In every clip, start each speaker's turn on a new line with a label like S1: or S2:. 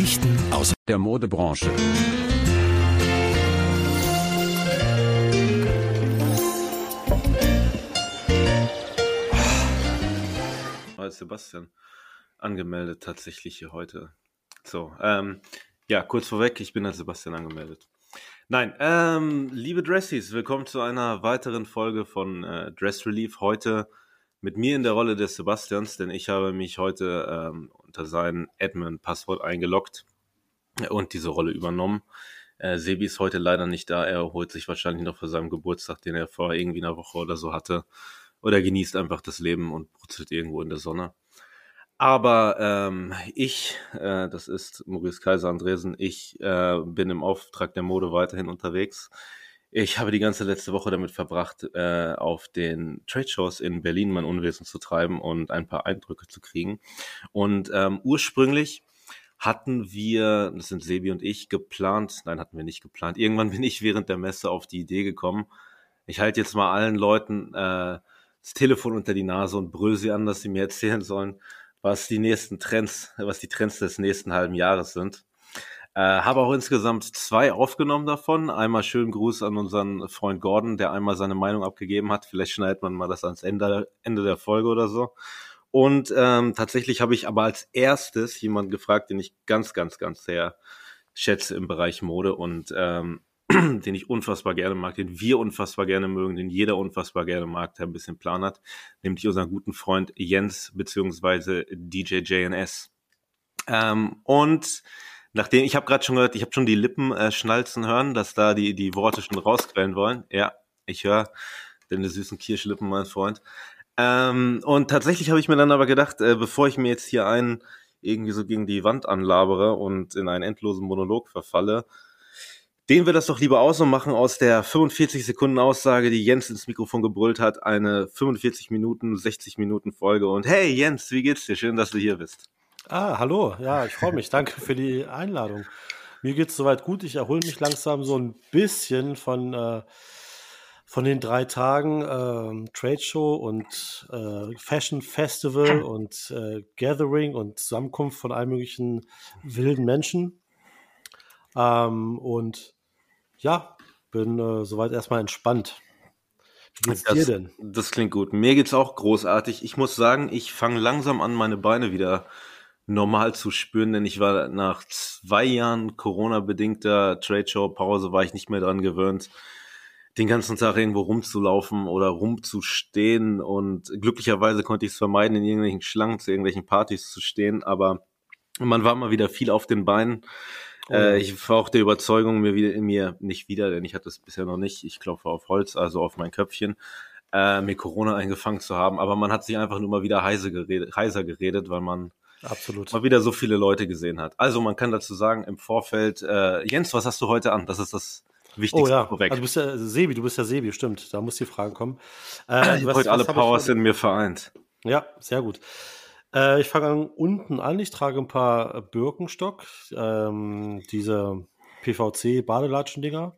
S1: Geschichten aus der Modebranche.
S2: Als Sebastian angemeldet tatsächlich hier heute. So, ähm, ja, kurz vorweg, ich bin als Sebastian angemeldet. Nein, ähm, liebe Dressies, willkommen zu einer weiteren Folge von äh, Dress Relief. Heute mit mir in der Rolle des Sebastians, denn ich habe mich heute ähm, unter sein Admin-Passwort eingeloggt und diese Rolle übernommen. Äh, Sebi ist heute leider nicht da. Er holt sich wahrscheinlich noch für seinen Geburtstag, den er vor irgendwie einer Woche oder so hatte. Oder genießt einfach das Leben und brutzelt irgendwo in der Sonne. Aber ähm, ich, äh, das ist Maurice Kaiser Andresen, ich äh, bin im Auftrag der Mode weiterhin unterwegs. Ich habe die ganze letzte Woche damit verbracht, äh, auf den Trade Shows in Berlin mein Unwesen zu treiben und ein paar Eindrücke zu kriegen. Und ähm, ursprünglich hatten wir, das sind Sebi und ich, geplant, nein, hatten wir nicht geplant. Irgendwann bin ich während der Messe auf die Idee gekommen. Ich halte jetzt mal allen Leuten äh, das Telefon unter die Nase und brüll sie an, dass sie mir erzählen sollen, was die nächsten Trends, was die Trends des nächsten halben Jahres sind. Äh, habe auch insgesamt zwei aufgenommen davon. Einmal schönen Gruß an unseren Freund Gordon, der einmal seine Meinung abgegeben hat. Vielleicht schneidet man mal das ans Ende, Ende der Folge oder so. Und ähm, tatsächlich habe ich aber als erstes jemanden gefragt, den ich ganz, ganz, ganz sehr schätze im Bereich Mode und ähm, den ich unfassbar gerne mag, den wir unfassbar gerne mögen, den jeder unfassbar gerne mag, der ein bisschen Plan hat, nämlich unseren guten Freund Jens beziehungsweise DJ JNS. Ähm, und Nachdem, ich habe gerade schon gehört, ich habe schon die Lippen äh, schnalzen hören, dass da die, die Worte schon rausquellen wollen. Ja, ich höre deine süßen Kirschlippen, mein Freund. Ähm, und tatsächlich habe ich mir dann aber gedacht, äh, bevor ich mir jetzt hier einen irgendwie so gegen die Wand anlabere und in einen endlosen Monolog verfalle, den wir das doch lieber aus und machen aus der 45 Sekunden Aussage, die Jens ins Mikrofon gebrüllt hat, eine 45 Minuten, 60 Minuten Folge. Und hey Jens, wie geht's dir? Schön, dass du hier bist.
S3: Ah, hallo. Ja, ich freue mich. Danke für die Einladung. Mir geht es soweit gut. Ich erhole mich langsam so ein bisschen von, äh, von den drei Tagen äh, Trade Show und äh, Fashion Festival und äh, Gathering und Zusammenkunft von allen möglichen wilden Menschen. Ähm, und ja, bin äh, soweit erstmal entspannt.
S2: Wie geht's das, dir denn? Das klingt gut. Mir geht's auch großartig. Ich muss sagen, ich fange langsam an, meine Beine wieder normal zu spüren, denn ich war nach zwei Jahren Corona-bedingter Trade-Show-Pause, war ich nicht mehr dran gewöhnt, den ganzen Tag irgendwo rumzulaufen oder rumzustehen und glücklicherweise konnte ich es vermeiden, in irgendwelchen Schlangen zu irgendwelchen Partys zu stehen, aber man war mal wieder viel auf den Beinen. Oh. Äh, ich war auch der Überzeugung, mir wieder, mir nicht wieder, denn ich hatte es bisher noch nicht, ich klopfe auf Holz, also auf mein Köpfchen, äh, mir Corona eingefangen zu haben, aber man hat sich einfach nur mal wieder heiser geredet, heiser geredet weil man
S3: Absolut.
S2: Mal wieder so viele Leute gesehen hat. Also man kann dazu sagen, im Vorfeld, äh, Jens, was hast du heute an? Das ist das Wichtigste
S3: oh, ja. vorweg. Also du bist ja Sebi, du bist ja Sebi, stimmt. Da muss die Frage kommen.
S2: Äh, was, heute alle Powers in mir vereint.
S3: Ja, sehr gut. Äh, ich fange an unten an. Ich trage ein paar Birkenstock, ähm, diese PVC-Badelatschen-Dinger.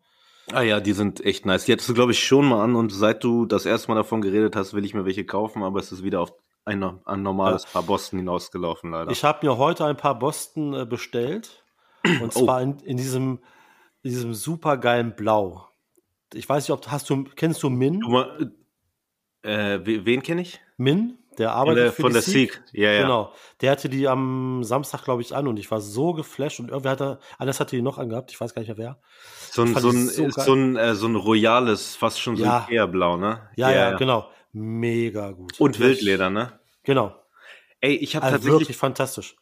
S2: Ah ja, die sind echt nice. Die hattest du, glaube ich, schon mal an und seit du das erste Mal davon geredet hast, will ich mir welche kaufen, aber es ist wieder auf ein, ein normales ja. Paar Boston hinausgelaufen, leider.
S3: Ich habe mir heute ein paar Boston äh, bestellt. Und oh. zwar in, in diesem, diesem super geilen Blau. Ich weiß nicht, ob hast du, kennst du Min? Du,
S2: äh, wen kenne ich?
S3: Min, der arbeitet
S2: der, für von der Sieg.
S3: Ja, ja. Genau. Der hatte die am Samstag, glaube ich, an und ich war so geflasht und irgendwer hatte, alles hatte die noch angehabt, ich weiß gar nicht mehr wer.
S2: So ein, so ein, so, so ein, äh, so ein royales, fast schon so ja. ein blau ne?
S3: Ja, ja, ja, genau. Mega gut.
S2: Und Wildleder, ne?
S3: Genau.
S2: Ey, ich habe also tatsächlich.
S3: Wirklich fantastisch.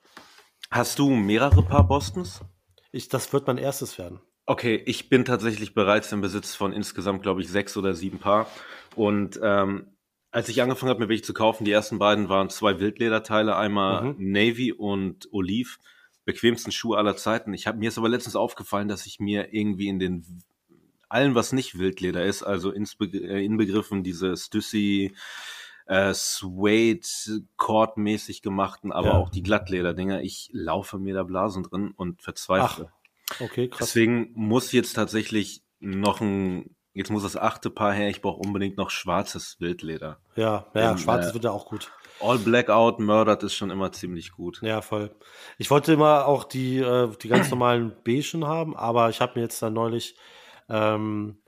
S2: Hast du mehrere Paar Bostons?
S3: Ich, das wird mein erstes werden.
S2: Okay, ich bin tatsächlich bereits im Besitz von insgesamt, glaube ich, sechs oder sieben Paar. Und ähm, als ich angefangen habe, mir welche zu kaufen, die ersten beiden waren zwei Wildlederteile, einmal mhm. Navy und Olive, bequemsten Schuhe aller Zeiten. Ich habe mir ist aber letztens aufgefallen, dass ich mir irgendwie in den allen, was nicht Wildleder ist, also äh, inbegriffen diese Stussy, äh, Suede, Cord-mäßig gemachten, aber ja. auch die Glattleder-Dinger. Ich laufe mir da Blasen drin und verzweifle.
S3: Ach, okay, krass.
S2: Deswegen muss jetzt tatsächlich noch ein, jetzt muss das achte Paar her, ich brauche unbedingt noch schwarzes Wildleder.
S3: Ja, ja, Denn, schwarzes äh, wird ja auch gut.
S2: All Blackout Murdered ist schon immer ziemlich gut.
S3: Ja, voll. Ich wollte immer auch die, äh, die ganz normalen Beigen haben, aber ich habe mir jetzt dann neulich ähm,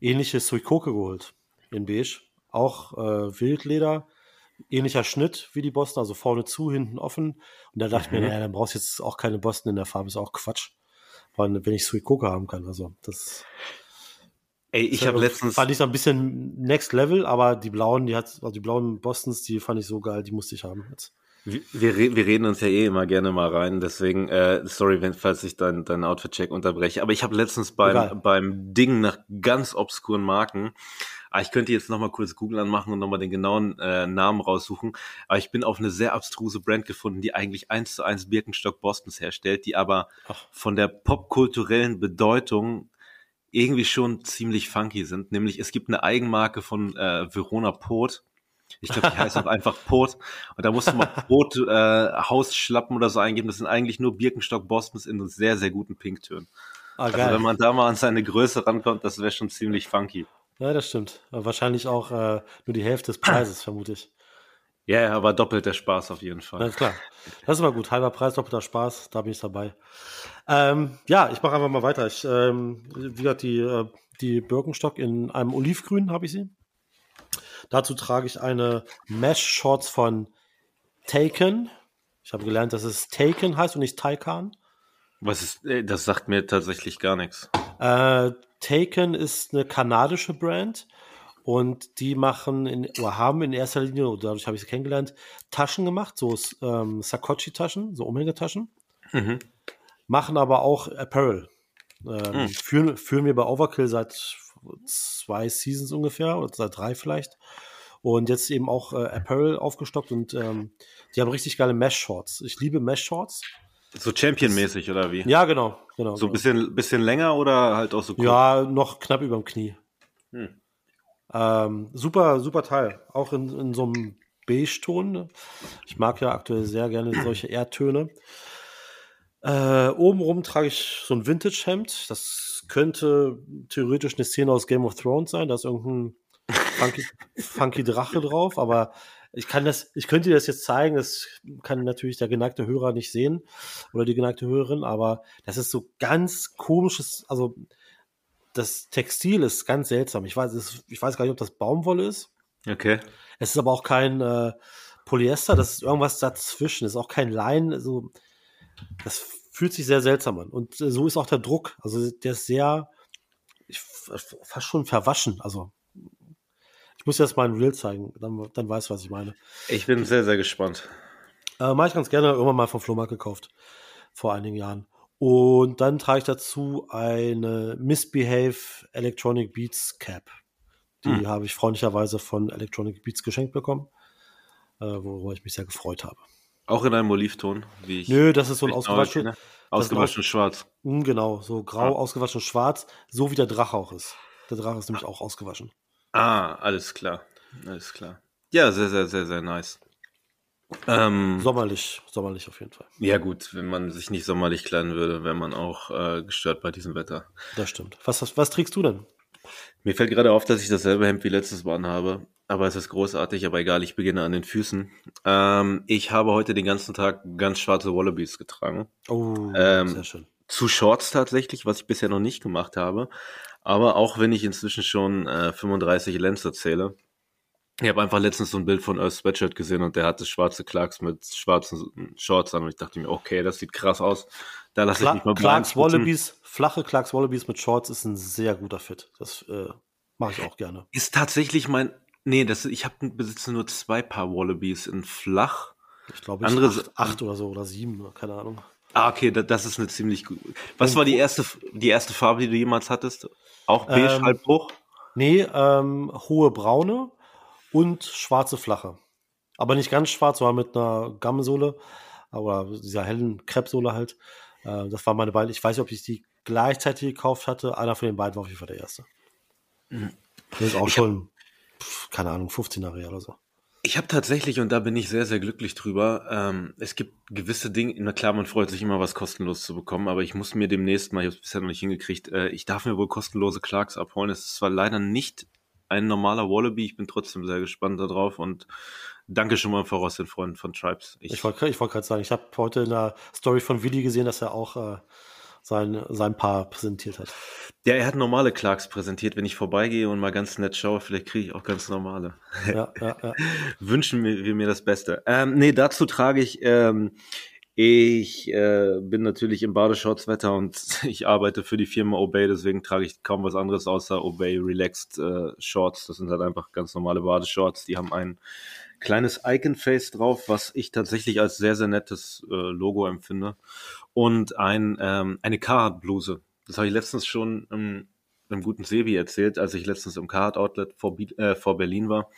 S3: ähnliche Suikoke geholt in Beige. Auch äh, Wildleder, ähnlicher Schnitt wie die Boston, also vorne zu, hinten offen. Und da dachte ich mir,
S2: Mhm.
S3: naja, dann brauchst du jetzt auch keine Boston in der Farbe, ist auch Quatsch. Allem, wenn ich Suikoke haben kann. Also das
S2: Ey, ich habe letztens.
S3: fand ich so ein bisschen Next Level, aber die blauen, die hat, also die blauen Bostons, die fand ich so geil, die musste ich haben jetzt.
S2: Wir, wir, wir reden uns ja eh immer gerne mal rein, deswegen, äh, sorry, wenn, falls ich dein, dein Outfit-Check unterbreche. Aber ich habe letztens
S3: Egal.
S2: beim, beim Ding nach ganz obskuren Marken, ah, ich könnte jetzt nochmal kurz Google anmachen und nochmal den genauen äh, Namen raussuchen, aber ich bin auf eine sehr abstruse Brand gefunden, die eigentlich eins zu eins Birkenstock Bostons herstellt, die aber
S3: Ach.
S2: von der popkulturellen Bedeutung irgendwie schon ziemlich funky sind. Nämlich es gibt eine Eigenmarke von äh, Verona Pot. Ich glaube, die heißt auch einfach Pot. Und da musst du mal Pot äh, Hausschlappen oder so eingeben. Das sind eigentlich nur Birkenstock Bostons in sehr, sehr guten Pinktönen.
S3: Ah,
S2: Also
S3: geil.
S2: wenn man da mal an seine Größe rankommt, das wäre schon ziemlich funky.
S3: ja, das stimmt. Aber wahrscheinlich auch äh, nur die Hälfte des Preises, vermute ich.
S2: Ja, ja, aber doppelt der Spaß auf jeden
S3: Na
S2: Fall.
S3: klar. Das ist immer gut. Halber Preis, doppelter Spaß, da bin ich dabei. Ähm, ja, ich mache einfach mal weiter. Ich, ähm, wie gesagt, die, äh, die Birkenstock in einem Olivgrün habe ich sie. Dazu trage ich eine Mesh-Shorts von Taken. Ich habe gelernt, dass es Taken heißt und nicht Taycan.
S2: Was ist, äh, das sagt mir tatsächlich gar nichts.
S3: Äh, Taken ist eine kanadische Brand und die machen in, oder haben in erster Linie, oder dadurch habe ich sie kennengelernt, Taschen gemacht, so ähm, Sakochi-Taschen, so Umhängetaschen,
S2: Mhm.
S3: machen aber auch Apparel. Ähm,
S2: Hm.
S3: führen, führen wir bei Overkill seit zwei Seasons ungefähr oder seit drei vielleicht. Und jetzt eben auch äh, Apparel aufgestockt und ähm, die haben richtig geile Mesh-Shorts. Ich liebe Mesh-Shorts.
S2: So Champion-mäßig oder wie?
S3: Ja, genau. genau
S2: So ein bisschen, bisschen länger oder halt auch so kurz?
S3: Ja, noch knapp über dem Knie.
S2: Hm.
S3: Ähm, super, super Teil. Auch in, in so einem Beige-Ton. Ich mag ja aktuell sehr gerne solche Erdtöne. Äh, obenrum trage ich so ein Vintage-Hemd. Das könnte theoretisch eine Szene aus Game of Thrones sein. Da ist irgendein funky, funky Drache drauf, aber ich kann das, ich könnte dir das jetzt zeigen, das kann natürlich der geneigte Hörer nicht sehen oder die geneigte Hörerin, aber das ist so ganz komisches, also das Textil ist ganz seltsam. Ich weiß, ist, ich weiß gar nicht, ob das Baumwolle ist.
S2: Okay.
S3: Es ist aber auch kein äh, Polyester, das ist irgendwas dazwischen. Es ist auch kein Lein. Also, das fühlt sich sehr seltsam an. Und äh, so ist auch der Druck. Also der ist sehr, ich, fast schon verwaschen. Also ich muss das mal ein Reel zeigen, dann, dann weißt du, was ich meine.
S2: Ich bin sehr, sehr gespannt.
S3: Äh, Mache ich ganz gerne, irgendwann mal vom Flohmarkt gekauft. Vor einigen Jahren. Und dann trage ich dazu eine Misbehave Electronic Beats Cap. Die
S2: Hm.
S3: habe ich freundlicherweise von Electronic Beats geschenkt bekommen, äh, worüber ich mich sehr gefreut habe.
S2: Auch in einem Olivton, wie ich.
S3: Nö, das ist so ein ausgewaschen.
S2: Ausgewaschen schwarz.
S3: Hm, genau, so grau,
S2: Ah.
S3: ausgewaschen schwarz, so wie der Drache auch ist. Der Drache ist nämlich auch ausgewaschen.
S2: Ah, alles klar. Alles klar. Ja, sehr, sehr, sehr, sehr nice. Ähm,
S3: Sommerlich, sommerlich auf jeden Fall.
S2: ja, gut, wenn man sich nicht sommerlich kleiden würde, wäre man auch äh, gestört bei diesem Wetter.
S3: Das stimmt. Was, was, was trägst du denn?
S2: Mir fällt gerade auf, dass ich dasselbe Hemd wie letztes Mal anhabe. Aber es ist großartig, aber egal, ich beginne an den Füßen. Ähm, ich habe heute den ganzen Tag ganz schwarze Wallabies getragen.
S3: Oh,
S2: Ähm,
S3: sehr schön.
S2: Zu Shorts tatsächlich, was ich bisher noch nicht gemacht habe. Aber auch wenn ich inzwischen schon äh, 35 Lenzer zähle. Ich habe einfach letztens so ein Bild von Earth Sweatshirt gesehen und der hatte schwarze Clarks mit schwarzen Shorts an und ich dachte mir, okay, das sieht krass aus. Da lasse ich
S3: Cla
S2: mich mal
S3: Clarks. Wallabies, flache Clarks Wallabies mit Shorts ist ein sehr guter Fit. Das äh, mache ich auch gerne.
S2: Ist tatsächlich mein, nee, das, ich habe besitze nur zwei Paar Wallabies in flach.
S3: Ich glaube, ich
S2: Andere-
S3: acht, acht oder so oder sieben, keine Ahnung.
S2: Ah, okay, da, das ist eine ziemlich gut. Was war die erste, die erste Farbe, die du jemals hattest? Auch beige,
S3: Ähm,
S2: halb hoch?
S3: Nee, ähm, hohe braune und schwarze flache. Aber nicht ganz schwarz, sondern mit einer Gammelsohle oder dieser hellen Kreppsohle halt. Äh, das waren meine beiden. Ich weiß nicht, ob ich die gleichzeitig gekauft hatte. Einer von den beiden war auf jeden Fall der erste.
S2: Mhm.
S3: Das ist auch schon, pf, keine Ahnung, 15 Jahre her oder so.
S2: Ich habe tatsächlich, und da bin ich sehr, sehr glücklich drüber, ähm, es gibt gewisse Dinge, na klar, man freut sich immer, was kostenlos zu bekommen, aber ich muss mir demnächst mal, ich habe es bisher noch nicht hingekriegt, äh, ich darf mir wohl kostenlose Clarks abholen. Es ist zwar leider nicht ein normaler Wallaby, ich bin trotzdem sehr gespannt darauf und danke schon mal voraus den Freunden von Tribes.
S3: Ich, ich wollte ich wollt gerade sagen, ich habe heute in der Story von Willi gesehen, dass er auch äh, sein, sein Paar präsentiert hat.
S2: Ja, er hat normale Clarks präsentiert. Wenn ich vorbeigehe und mal ganz nett schaue, vielleicht kriege ich auch ganz normale. Ja, ja, ja. Wünschen wir, mir das Beste. Ähm, nee, dazu trage ich, ähm, ich äh, bin natürlich im Badeshorts-Wetter und ich arbeite für die Firma Obey, deswegen trage ich kaum was anderes außer Obey Relaxed äh, Shorts. Das sind halt einfach ganz normale Badeshorts. Die haben ein kleines Icon-Face drauf, was ich tatsächlich als sehr, sehr nettes äh, Logo empfinde und ein, ähm, eine Carhartt-Bluse. Das habe ich letztens schon im, im guten Sebi erzählt, als ich letztens im Carhartt-Outlet vor, äh, vor Berlin war.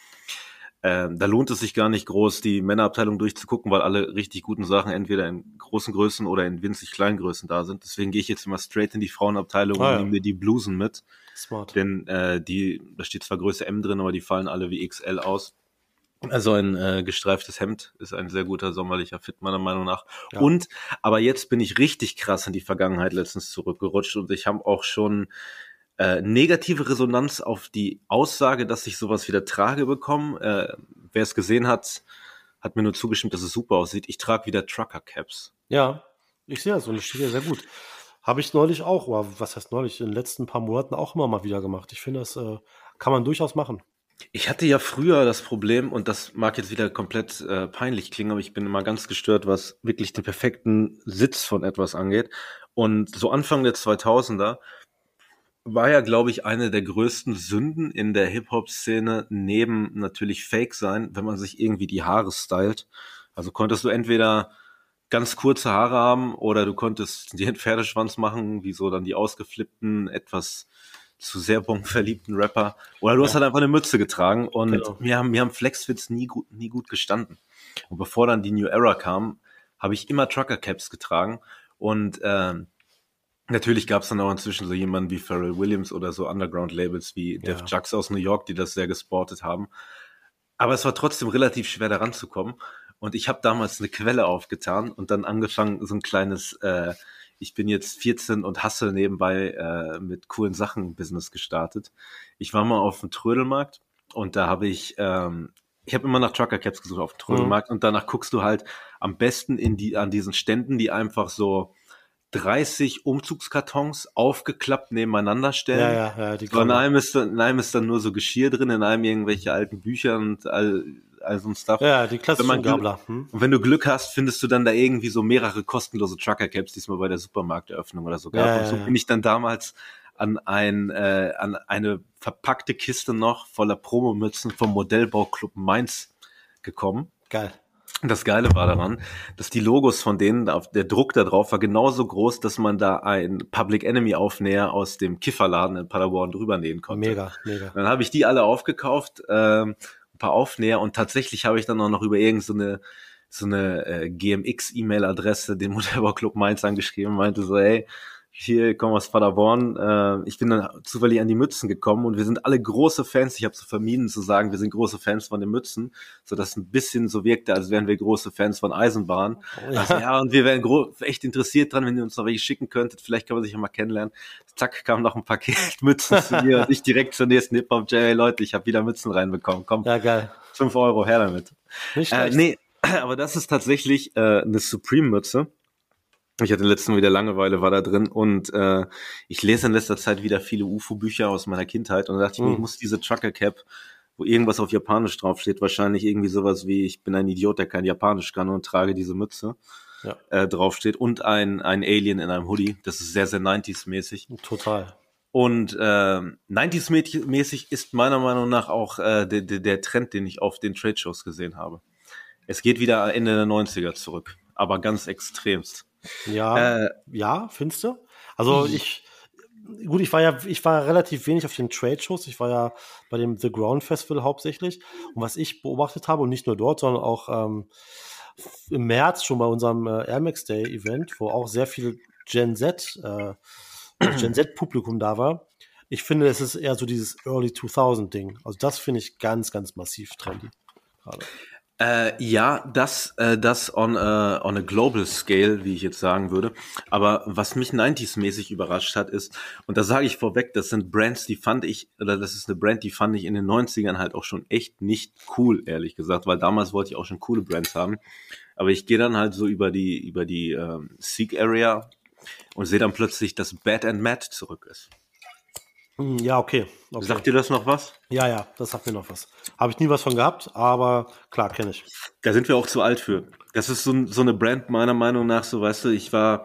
S2: Ähm, da lohnt es sich gar nicht groß, die Männerabteilung durchzugucken, weil alle richtig guten Sachen entweder in großen Größen oder in winzig kleinen Größen da sind. Deswegen gehe ich jetzt immer straight in die Frauenabteilung ah, und nehme mir die Blusen mit. Smart. Denn äh, die, da steht zwar Größe M drin, aber die fallen alle wie XL aus. Also ein äh, gestreiftes Hemd ist ein sehr guter sommerlicher Fit, meiner Meinung nach. Ja. Und, aber jetzt bin ich richtig krass in die Vergangenheit letztens zurückgerutscht und ich habe auch schon äh, negative Resonanz auf die Aussage, dass ich sowas wieder trage bekommen. Äh, wer es gesehen hat, hat mir nur zugestimmt, dass es super aussieht. Ich trage wieder Trucker Caps.
S3: Ja, ich sehe das und das steht ja sehr gut. Habe ich neulich auch, oder was heißt neulich, in den letzten paar Monaten auch immer mal wieder gemacht. Ich finde, das äh, kann man durchaus machen.
S2: Ich hatte ja früher das Problem, und das mag jetzt wieder komplett äh, peinlich klingen, aber ich bin immer ganz gestört, was wirklich den perfekten Sitz von etwas angeht. Und so Anfang der 2000er war ja, glaube ich, eine der größten Sünden in der Hip-Hop-Szene, neben natürlich Fake sein, wenn man sich irgendwie die Haare stylt. Also konntest du entweder ganz kurze Haare haben oder du konntest dir einen Pferdeschwanz machen, wie so dann die ausgeflippten, etwas zu sehr verliebten Rapper. Oder du hast halt einfach eine Mütze getragen und genau. mir haben, mir haben Flexfits nie gut, nie gut gestanden. Und bevor dann die New Era kam, habe ich immer Trucker Caps getragen und ähm, Natürlich gab es dann auch inzwischen so jemanden wie Pharrell Williams oder so Underground-Labels wie ja. Def Jux aus New York, die das sehr gesportet haben. Aber es war trotzdem relativ schwer, da ranzukommen. Und ich habe damals eine Quelle aufgetan und dann angefangen, so ein kleines äh, ich bin jetzt 14 und hasse nebenbei äh, mit coolen Sachen Business gestartet. Ich war mal auf dem Trödelmarkt und da habe ich, ähm, ich habe immer nach Trucker Caps gesucht auf dem Trödelmarkt mhm. und danach guckst du halt am besten in die, an diesen Ständen, die einfach so 30 Umzugskartons aufgeklappt nebeneinander stellen. Ja, ja, ja, die so in, einem ist, in einem ist dann nur so Geschirr drin, in einem irgendwelche alten Bücher und all, all so ein Stuff.
S3: Ja, die klassischen Gabler.
S2: Hm? Und wenn du Glück hast, findest du dann da irgendwie so mehrere kostenlose Trucker-Caps, die es mal bei der Supermarkteröffnung oder so gab. Ja, und so bin ich dann damals an ein äh, an eine verpackte Kiste noch voller Promomützen vom Modellbauclub Mainz gekommen.
S3: Geil.
S2: Das Geile war daran, dass die Logos von denen, der Druck da drauf war genauso groß, dass man da ein Public Enemy Aufnäher aus dem Kifferladen in Paderborn drüber nähen konnte.
S3: Mega, mega.
S2: Dann habe ich die alle aufgekauft, ähm, ein paar Aufnäher und tatsächlich habe ich dann auch noch über irgendeine so eine, so eine äh, GMX-E-Mail-Adresse den Modellbauclub Mainz angeschrieben und meinte so, hey, hier komme aus Paderborn. Äh, ich bin dann zufällig an die Mützen gekommen und wir sind alle große Fans. Ich habe so vermieden zu sagen, wir sind große Fans von den Mützen, so dass ein bisschen so wirkte, als wären wir große Fans von Eisenbahn. Oh, ja. Also ja, und wir wären echt interessiert dran, wenn ihr uns noch welche schicken könntet. Vielleicht kann man sich ja mal kennenlernen. Zack, kam noch ein Paket Mützen zu mir und ich direkt zur nächsten Hip-Hop. Hey Leute, ich habe wieder Mützen reinbekommen. Komm,
S3: ja, geil.
S2: fünf Euro, her damit. Nicht äh, nee, aber das ist tatsächlich äh, eine Supreme-Mütze. Ich hatte letztens wieder Langeweile, war da drin und äh, ich lese in letzter Zeit wieder viele UFO-Bücher aus meiner Kindheit und da dachte ich mir, ich hm. muss diese Trucker Cap, wo irgendwas auf Japanisch draufsteht, wahrscheinlich irgendwie sowas wie, ich bin ein Idiot, der kein Japanisch kann und trage diese Mütze, ja. äh, draufsteht und ein, ein Alien in einem Hoodie. Das ist sehr, sehr 90s-mäßig.
S3: Total.
S2: Und äh, 90s-mäßig ist meiner Meinung nach auch äh, der, der, der Trend, den ich auf den Trade-Shows gesehen habe. Es geht wieder Ende der 90er zurück, aber ganz extremst.
S3: Ja, äh, ja, findest du? Also ich, gut, ich war ja, ich war relativ wenig auf den Trade-Shows. Ich war ja bei dem The Ground Festival hauptsächlich. Und was ich beobachtet habe, und nicht nur dort, sondern auch ähm, im März schon bei unserem äh, Air Max Day Event, wo auch sehr viel Gen Z, äh, Gen Z Publikum da war. Ich finde, es ist eher so dieses Early 2000 Ding. Also das finde ich ganz, ganz massiv trendy.
S2: Gerade. Äh, ja, das, äh, das on a, on a global scale, wie ich jetzt sagen würde. Aber was mich 90s-mäßig überrascht hat, ist, und da sage ich vorweg, das sind Brands, die fand ich, oder das ist eine Brand, die fand ich in den 90ern halt auch schon echt nicht cool, ehrlich gesagt, weil damals wollte ich auch schon coole Brands haben. Aber ich gehe dann halt so über die, über die ähm, Seek Area und sehe dann plötzlich, dass Bad and Mad zurück ist.
S3: Hm, Ja, okay. okay.
S2: Sagt dir das noch was?
S3: Ja, ja, das sagt mir noch was. Habe ich nie was von gehabt, aber klar, kenne ich.
S2: Da sind wir auch zu alt für. Das ist so, so eine Brand meiner Meinung nach, so weißt du, ich war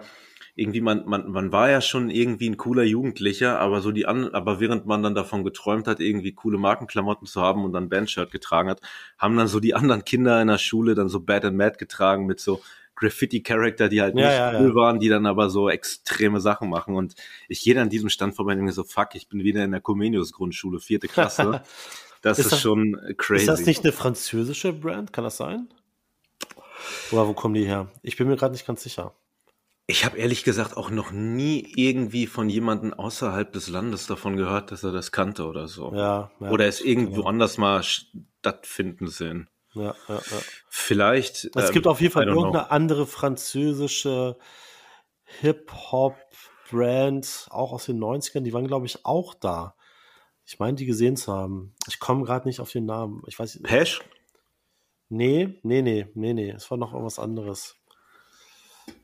S2: irgendwie, man, man, man war ja schon irgendwie ein cooler Jugendlicher, aber so die an, aber während man dann davon geträumt hat, irgendwie coole Markenklamotten zu haben und dann Bandshirt getragen hat, haben dann so die anderen Kinder in der Schule dann so Bad and Mad getragen mit so Graffiti-Charakter, die halt
S3: Ja,
S2: nicht
S3: ja,
S2: cool
S3: ja.
S2: waren, die dann aber so extreme Sachen machen. Und ich gehe dann an diesem Stand vorbei und denke so, fuck, ich bin wieder in der Comenius-Grundschule, vierte Klasse. Das
S3: Ist
S2: ist,
S3: das-
S2: schon crazy.
S3: Ist das nicht eine französische Brand? Kann das sein? Oder wo kommen die her? Ich bin mir gerade nicht ganz sicher.
S2: Ich habe ehrlich gesagt auch noch nie irgendwie von jemandem außerhalb des Landes davon gehört, dass er das kannte oder so.
S3: Ja, ja,
S2: oder es irgendwo anders mal stattfinden sehen.
S3: Ja, ja, ja.
S2: Vielleicht.
S3: Es
S2: ähm,
S3: gibt auf jeden Fall
S2: I don't know.
S3: irgendeine andere französische Hip-Hop-Brand, auch aus den 90ern, die waren, glaube ich, auch da. Ich meine, die gesehen zu haben. Ich komme gerade nicht auf den Namen. Ich weiß
S2: Hash?
S3: Nee, nee, nee, nee, nee. Es war noch irgendwas anderes.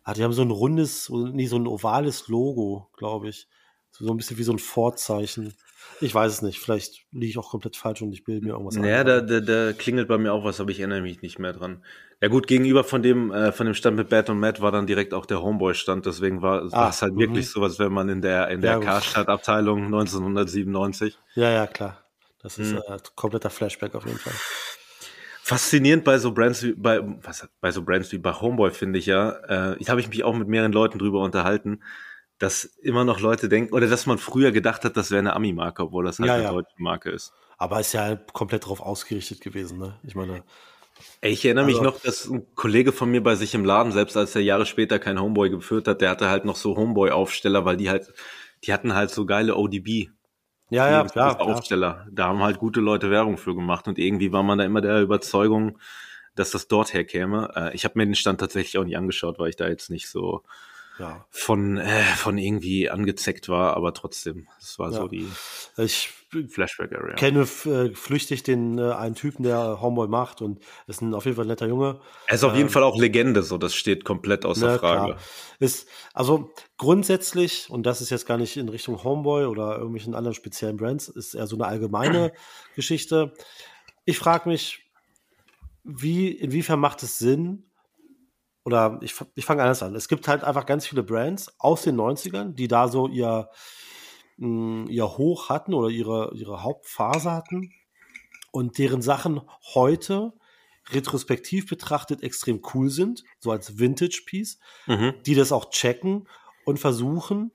S3: Ah, die haben so ein rundes, nee, so ein ovales Logo, glaube ich. So, ein bisschen wie so ein Vorzeichen. Ich weiß es nicht. Vielleicht liege ich auch komplett falsch und ich bilde mir irgendwas
S2: Ja, da,
S3: ein.
S2: da, da klingelt bei mir auch was, aber ich erinnere mich nicht mehr dran. Ja gut, gegenüber von dem, äh, von dem Stand mit Bad und Matt war dann direkt auch der Homeboy-Stand, deswegen war,
S3: Ah,
S2: es halt
S3: mhm.
S2: wirklich so, als wäre man in der, in der
S3: Ja.
S2: Karstadt-Abteilung 1997.
S3: Ja, ja, klar. Das ist
S2: Mhm.
S3: äh, kompletter Flashback auf jeden Fall.
S2: Faszinierend bei so Brands wie bei was bei so Brands wie bei Homeboy finde ich ja, äh, ich habe ich mich auch mit mehreren Leuten drüber unterhalten, dass immer noch Leute denken oder dass man früher gedacht hat, das wäre eine Ami-Marke, obwohl das halt
S3: Ja,
S2: eine
S3: ja.
S2: deutsche Marke ist.
S3: Aber ist ja komplett darauf ausgerichtet gewesen, ne? Ich meine,
S2: Ey, ich erinnere mich
S3: Also-
S2: noch, dass ein Kollege von mir bei sich im Laden, selbst als er Jahre später kein Homeboy geführt hat, der hatte halt noch so Homeboy-Aufsteller, weil die halt, die hatten halt so geile ODB.
S3: ja, ja, ja, ja.
S2: Aufsteller. Da haben halt gute Leute Werbung für gemacht und irgendwie war man da immer der Überzeugung, dass das dort herkäme. Äh, ich habe mir den Stand tatsächlich auch nicht angeschaut, weil ich da jetzt nicht so
S3: ja.
S2: von, äh, von irgendwie angezeckt war, aber trotzdem, es war so
S3: Ja.
S2: die
S3: Ich
S2: Flashback-Area.
S3: kenne äh, flüchtig den äh, einen Typen, der Homeboy macht und ist ein auf jeden Fall netter Junge.
S2: Er ist auf jeden
S3: Ähm,
S2: Fall auch Legende, so das steht komplett außer
S3: Ne,
S2: Frage.
S3: klar. Ist, also grundsätzlich, und das ist jetzt gar nicht in Richtung Homeboy oder irgendwelchen anderen speziellen Brands, ist eher so eine allgemeine Geschichte. Ich frage mich, wie, inwiefern macht es Sinn, oder ich, ich fange anders an. Es gibt halt einfach ganz viele Brands aus den 90ern, die da so ihr, mh, ihr Hoch hatten oder ihre, ihre Hauptphase hatten und deren Sachen heute retrospektiv betrachtet extrem cool sind, so als Vintage-Piece,
S2: Mhm.
S3: die das auch checken und versuchen,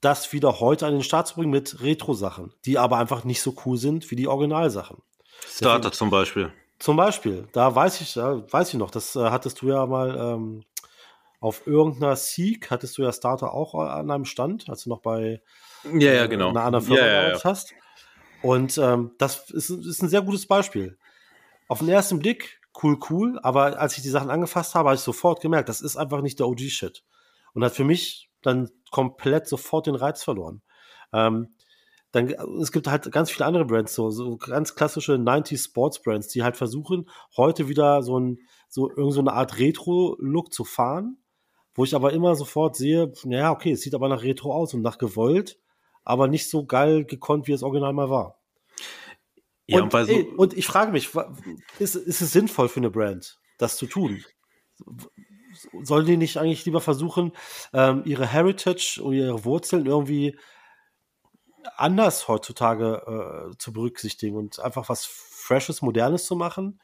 S3: das wieder heute an den Start zu bringen mit Retro-Sachen, die aber einfach nicht so cool sind wie die Originalsachen.
S2: Starter zum Beispiel.
S3: Zum Beispiel, da weiß ich, da weiß ich noch, das äh, hattest du ja mal ähm, auf irgendeiner Seek, hattest du ja Starter auch an einem Stand, als du noch bei
S2: Ja, ja,
S3: äh,
S2: genau.
S3: einer anderen Firma
S2: ja, ja.
S3: hast. Und ähm, das ist, ist ein sehr gutes Beispiel. Auf den ersten Blick cool, cool, aber als ich die Sachen angefasst habe, habe ich sofort gemerkt, das ist einfach nicht der OG-Shit. Und hat für mich dann komplett sofort den Reiz verloren. Ähm, dann, es gibt halt ganz viele andere Brands, so, so ganz klassische 90s Sports Brands, die halt versuchen, heute wieder so, ein, so, irgend so eine Art Retro-Look zu fahren, wo ich aber immer sofort sehe, naja, okay, es sieht aber nach Retro aus und nach gewollt, aber nicht so geil gekonnt, wie es original mal war.
S2: Ja,
S3: und,
S2: und
S3: ey, und ich frage mich, ist, ist es sinnvoll für eine Brand, das zu tun? Sollen die nicht eigentlich lieber versuchen, ähm, ihre Heritage und ihre Wurzeln irgendwie anders heutzutage äh, zu berücksichtigen und einfach was Freshes, Modernes zu machen,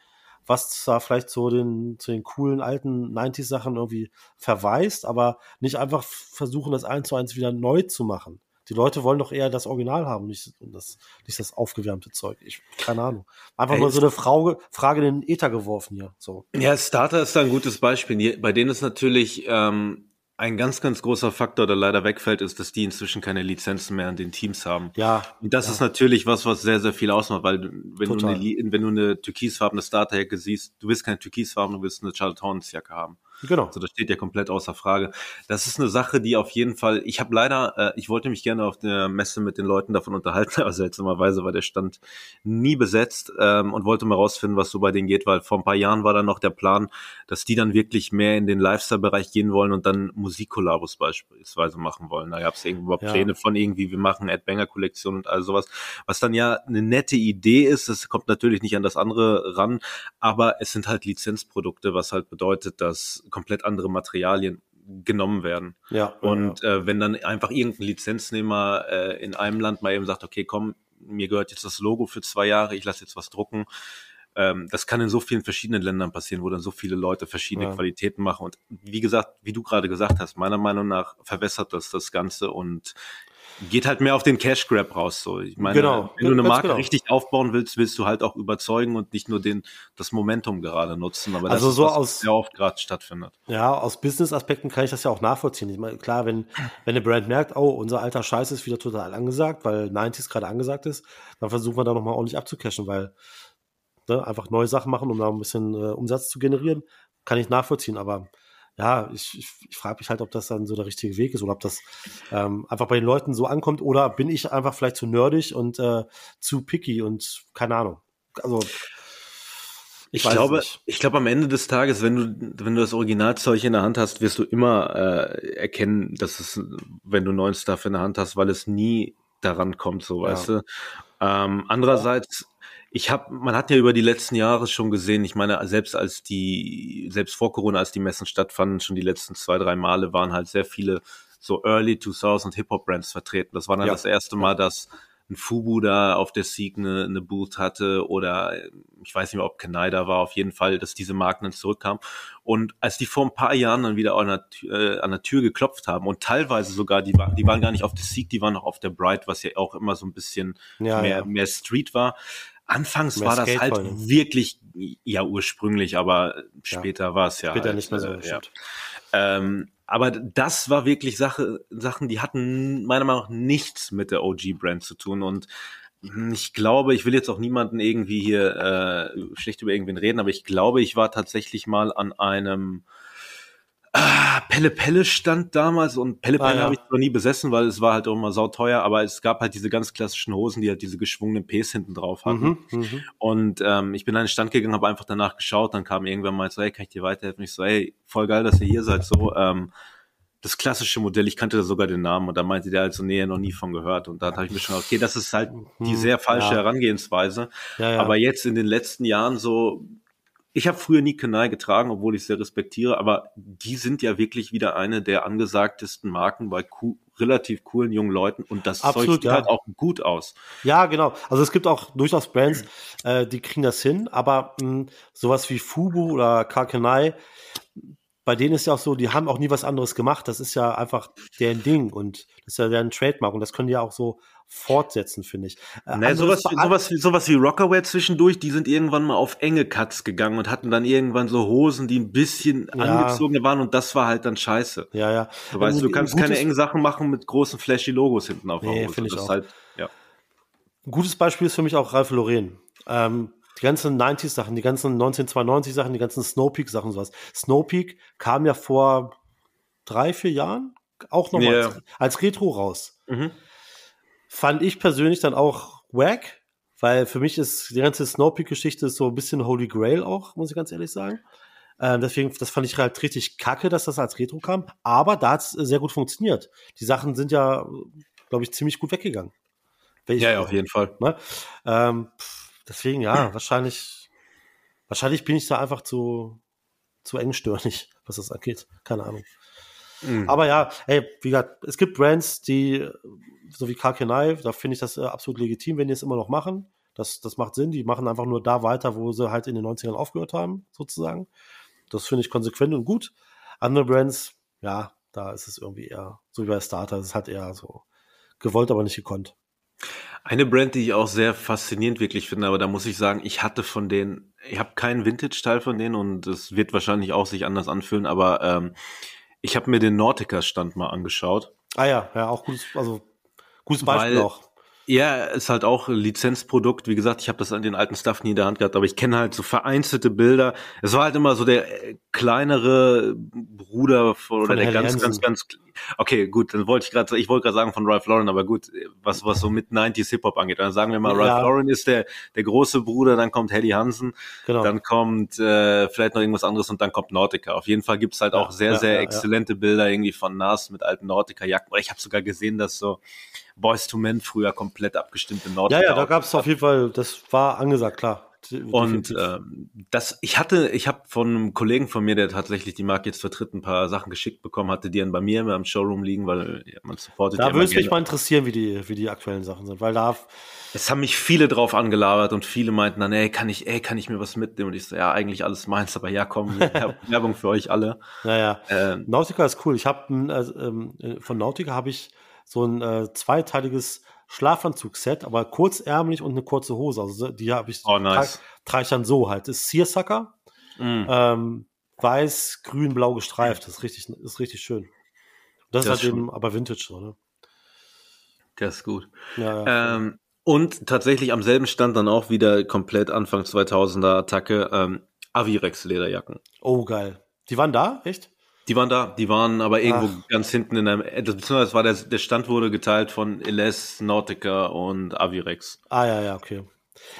S3: was zwar vielleicht zu den, zu den coolen alten 90s-Sachen irgendwie verweist, aber nicht einfach versuchen, das eins zu eins wieder neu zu machen. Die Leute wollen doch eher das Original haben, nicht das, nicht das aufgewärmte Zeug. Ich, keine Ahnung. Einfach mal so eine Frage, Frage in den Äther geworfen hier. So.
S2: Ja, Starter ist da ein gutes Beispiel. Bei denen ist natürlich, ähm, Ein ganz, ganz großer Faktor, der leider wegfällt, ist, dass die inzwischen keine Lizenzen mehr an den Teams haben.
S3: Ja.
S2: Und das
S3: ja.
S2: ist natürlich was, was sehr, sehr viel ausmacht, weil wenn, du eine, wenn du eine türkisfarbene Starterjacke siehst, du willst keine türkisfarbene, du willst eine Charlotte Hornets Jacke haben.
S3: Genau.
S2: Also das steht ja komplett außer Frage. Das ist eine Sache, die auf jeden Fall, ich habe leider, äh, ich wollte mich gerne auf der Messe mit den Leuten davon unterhalten, aber seltsamerweise war der Stand nie besetzt ähm, und wollte mal rausfinden, was so bei denen geht, weil vor ein paar Jahren war dann noch der Plan, dass die dann wirklich mehr in den Lifestyle-Bereich gehen wollen und dann Musikkollabos beispielsweise machen wollen. Da gab es irgendwo ja. Pläne von irgendwie, wir machen Ed Banger Kollektion und all sowas, was dann ja eine nette Idee ist. Das kommt natürlich nicht an das andere ran, aber es sind halt Lizenzprodukte, was halt bedeutet, dass komplett andere Materialien genommen werden.
S3: Ja.
S2: Und
S3: ja.
S2: Äh, wenn dann einfach irgendein Lizenznehmer äh, in einem Land mal eben sagt, okay, komm, mir gehört jetzt das Logo für zwei Jahre, ich lasse jetzt was drucken. Ähm, das kann in so vielen verschiedenen Ländern passieren, wo dann so viele Leute verschiedene ja. Qualitäten machen. Und wie gesagt, wie du gerade gesagt hast, meiner Meinung nach verwässert das das Ganze und geht halt mehr auf den Cash Grab raus. So, ich meine,
S3: genau,
S2: wenn du eine Marke genau. richtig aufbauen willst, willst du halt auch überzeugen und nicht nur den das Momentum gerade nutzen. Aber das
S3: also
S2: ist
S3: so
S2: was,
S3: aus
S2: sehr oft gerade stattfindet.
S3: Ja, aus Business-Aspekten kann ich das ja auch nachvollziehen. Ich meine, klar, wenn wenn eine Brand merkt, oh, unser alter Scheiß ist wieder total angesagt, weil 90s gerade angesagt ist, dann versuchen wir da nochmal ordentlich abzucashen, weil ne, einfach neue Sachen machen, um da ein bisschen äh, Umsatz zu generieren, kann ich nachvollziehen. Aber ja, ich, ich, ich frage mich halt, ob das dann so der richtige Weg ist oder ob das ähm, einfach bei den Leuten so ankommt oder bin ich einfach vielleicht zu nerdig und äh, zu picky und keine Ahnung. Also
S2: ich, ich glaube, ich glaube am Ende des Tages, wenn du wenn du das Originalzeug in der Hand hast, wirst du immer äh, erkennen, dass es, wenn du neuen Stuff in der Hand hast, weil es nie daran kommt, so ja. weißt du. Ähm, andererseits ich habe, man hat ja über die letzten Jahre schon gesehen, ich meine, selbst als die, selbst vor Corona, als die Messen stattfanden, schon die letzten zwei, drei Male waren halt sehr viele so Early 2000 Hip-Hop-Brands vertreten. Das war dann ja. das erste Mal, dass ein Fubu da auf der Sieg eine, eine Booth hatte oder ich weiß nicht mehr, ob Kenai da war, auf jeden Fall, dass diese Marken dann zurückkamen. Und als die vor ein paar Jahren dann wieder an der, äh, an der Tür geklopft haben und teilweise sogar, die, war, die waren gar nicht auf der Sieg, die waren noch auf der Bright, was ja auch immer so ein bisschen
S3: ja,
S2: mehr,
S3: ja.
S2: mehr Street war, Anfangs war das halt wirklich, ja ursprünglich, aber später war es ja.
S3: Später
S2: halt,
S3: nicht mehr so.
S2: Äh, ja. ähm, aber das war wirklich Sache, Sachen, die hatten meiner Meinung nach nichts mit der OG-Brand zu tun und ich glaube, ich will jetzt auch niemanden irgendwie hier äh, schlecht über irgendwen reden, aber ich glaube, ich war tatsächlich mal an einem ah, Pelle Pelle stand damals und Pelle
S3: Ah,
S2: Pelle
S3: ja.
S2: habe ich noch nie besessen, weil es war halt auch immer sauteuer, aber es gab halt diese ganz klassischen Hosen, die halt diese geschwungenen Ps hinten drauf hatten.
S3: Mhm, mhm.
S2: Und ähm, ich bin an den Stand gegangen, habe einfach danach geschaut, dann kam irgendwann mal so, hey, kann ich dir weiterhelfen? Ich so, hey, voll geil, dass ihr hier seid, so, ähm, das klassische Modell, ich kannte da sogar den Namen und da meinte der halt so, nee, noch nie von gehört. Und da habe ich mir schon, okay, das ist halt die
S3: Hm,
S2: sehr falsche
S3: ja.
S2: Herangehensweise.
S3: Ja, ja.
S2: Aber jetzt in den letzten Jahren so, ich habe früher nie Kanal getragen, obwohl ich sehr respektiere, aber die sind ja wirklich wieder eine der angesagtesten Marken bei co relativ coolen jungen Leuten und das Zeug
S3: Absolut,
S2: sieht
S3: ja.
S2: halt auch gut aus.
S3: Ja, genau. Also es gibt auch durchaus Brands, äh, die kriegen das hin, aber mh, sowas wie Fubu oder Kakenai, bei denen ist ja auch so, die haben auch nie was anderes gemacht. Das ist ja einfach deren Ding und ist ja deren Trademark und das können die ja auch so fortsetzen, finde ich. Äh,
S2: Ne,
S3: anderes
S2: sowas, sowas, wie- sowas wie Rockaway zwischendurch, die sind irgendwann mal auf enge Cuts gegangen und hatten dann irgendwann so Hosen, die ein bisschen
S3: Ja.
S2: angezogen waren und das war halt dann scheiße.
S3: Ja, ja.
S2: Du weißt,
S3: Ein
S2: du kannst keine engen Sachen machen mit großen flashy Logos hinten auf der
S3: Nee,
S2: Hose.
S3: finde ich auch.
S2: halt, ja.
S3: Ein gutes Beispiel ist für mich auch Ralph Lauren. Ähm, die ganzen 90s-Sachen, die ganzen 1992-Sachen, die ganzen Snowpeak-Sachen, sowas. Snowpeak kam ja vor drei, vier Jahren auch nochmal
S2: Ja.
S3: als, als Retro raus.
S2: Mhm.
S3: Fand ich persönlich dann auch wack, weil für mich ist die ganze Snowpeak-Geschichte so ein bisschen Holy Grail auch, muss ich ganz ehrlich sagen. Ähm, deswegen, das fand ich halt richtig kacke, dass das als Retro kam. Aber da hat es sehr gut funktioniert. Die Sachen sind ja, glaube ich, ziemlich gut weggegangen. Ich-
S2: Ja, ja, auf jeden Fall.
S3: Ne? Ähm, deswegen, ja, wahrscheinlich, wahrscheinlich bin ich da einfach zu, zu engstirnig, was das angeht. Keine Ahnung.
S2: Mhm.
S3: Aber ja, hey, wie gesagt, es gibt Brands, die, so wie Kakenai, da finde ich das äh, absolut legitim, wenn die es immer noch machen. Das, das macht Sinn. Die machen einfach nur da weiter, wo sie halt in den 90ern aufgehört haben, sozusagen. Das finde ich konsequent und gut. Andere Brands, ja, da ist es irgendwie eher, so wie bei Starter, es ist halt eher so gewollt, aber nicht gekonnt.
S2: Eine Brand, die ich auch sehr faszinierend wirklich finde, aber da muss ich sagen, ich hatte von denen, ich habe keinen Vintage-Teil von denen und es wird wahrscheinlich auch sich anders anfühlen, aber ähm, Ich habe mir den Nautica-Stand mal angeschaut.
S3: Ah ja, ja, auch gutes, also gutes Beispiel
S2: Weil-
S3: auch.
S2: Ja, ist halt auch ein Lizenzprodukt. Wie gesagt, ich habe das an den alten Stuff nie in der Hand gehabt, aber ich kenne halt so vereinzelte Bilder. Es war halt immer so der äh, kleinere Bruder von, oder
S3: Von
S2: der
S3: Helly
S2: ganz, ganz,
S3: Hansen.
S2: ganz. Okay, gut, dann wollte ich gerade, ich wollte gerade sagen von Ralph Lauren, aber gut, was was so mit 90s Hip Hop angeht, dann sagen wir mal,
S3: Ja.
S2: Ralph Lauren ist der der große Bruder, dann kommt Helly Hansen,
S3: Genau.
S2: dann kommt äh, vielleicht noch irgendwas anderes und dann kommt Nautica. Auf jeden Fall gibt's halt
S3: Ja,
S2: auch sehr,
S3: ja,
S2: sehr exzellente Bilder irgendwie von Nas mit alten Nautica-Jacken. Oder ich habe sogar gesehen, dass so Boys to Men früher komplett abgestimmte Nautica
S3: ja, ja, da gab es auf jeden Fall, das war angesagt, klar.
S2: und ähm, das, ich hatte, ich habe von einem Kollegen von mir, der tatsächlich die Marke jetzt vertritt, ein paar Sachen geschickt bekommen, hatte die dann bei mir immer im Showroom liegen, weil ja, man supportet
S3: da
S2: ja
S3: würde es mich mal interessieren, wie die, wie die aktuellen Sachen sind, weil da,
S2: Es haben mich viele drauf angelabert und viele meinten dann, ey, kann ich, ey, kann ich mir was mitnehmen? Und ich so, ja, eigentlich alles meins, aber ja, komm, Werbung für euch alle.
S3: naja,
S2: Ähm,
S3: Nautica ist cool. Ich habe also, ähm, äh, von Nautica habe ich so ein äh, zweiteiliges Schlafanzug-Set, aber kurzärmlich und eine kurze Hose. Also die habe ich
S2: Oh, nice.
S3: trage trag ich dann so halt. Das ist Seersucker,
S2: mh,
S3: ähm, weiß, grün, blau gestreift. Das ist richtig, ist richtig schön. Das,
S2: Das
S3: ist halt
S2: ist
S3: eben aber Vintage so, ne?
S2: das ist gut.
S3: Ja, ja.
S2: Ähm, und tatsächlich am selben Stand dann auch wieder komplett Anfang 2000er Attacke, ähm, Avirex Lederjacken.
S3: oh, geil. Die waren da, echt?
S2: Die waren da, die waren aber irgendwo
S3: Ach.
S2: ganz hinten in einem, das, beziehungsweise war der, der Stand wurde geteilt von LS, Nautica und Avirex.
S3: Ah, ja, ja, okay.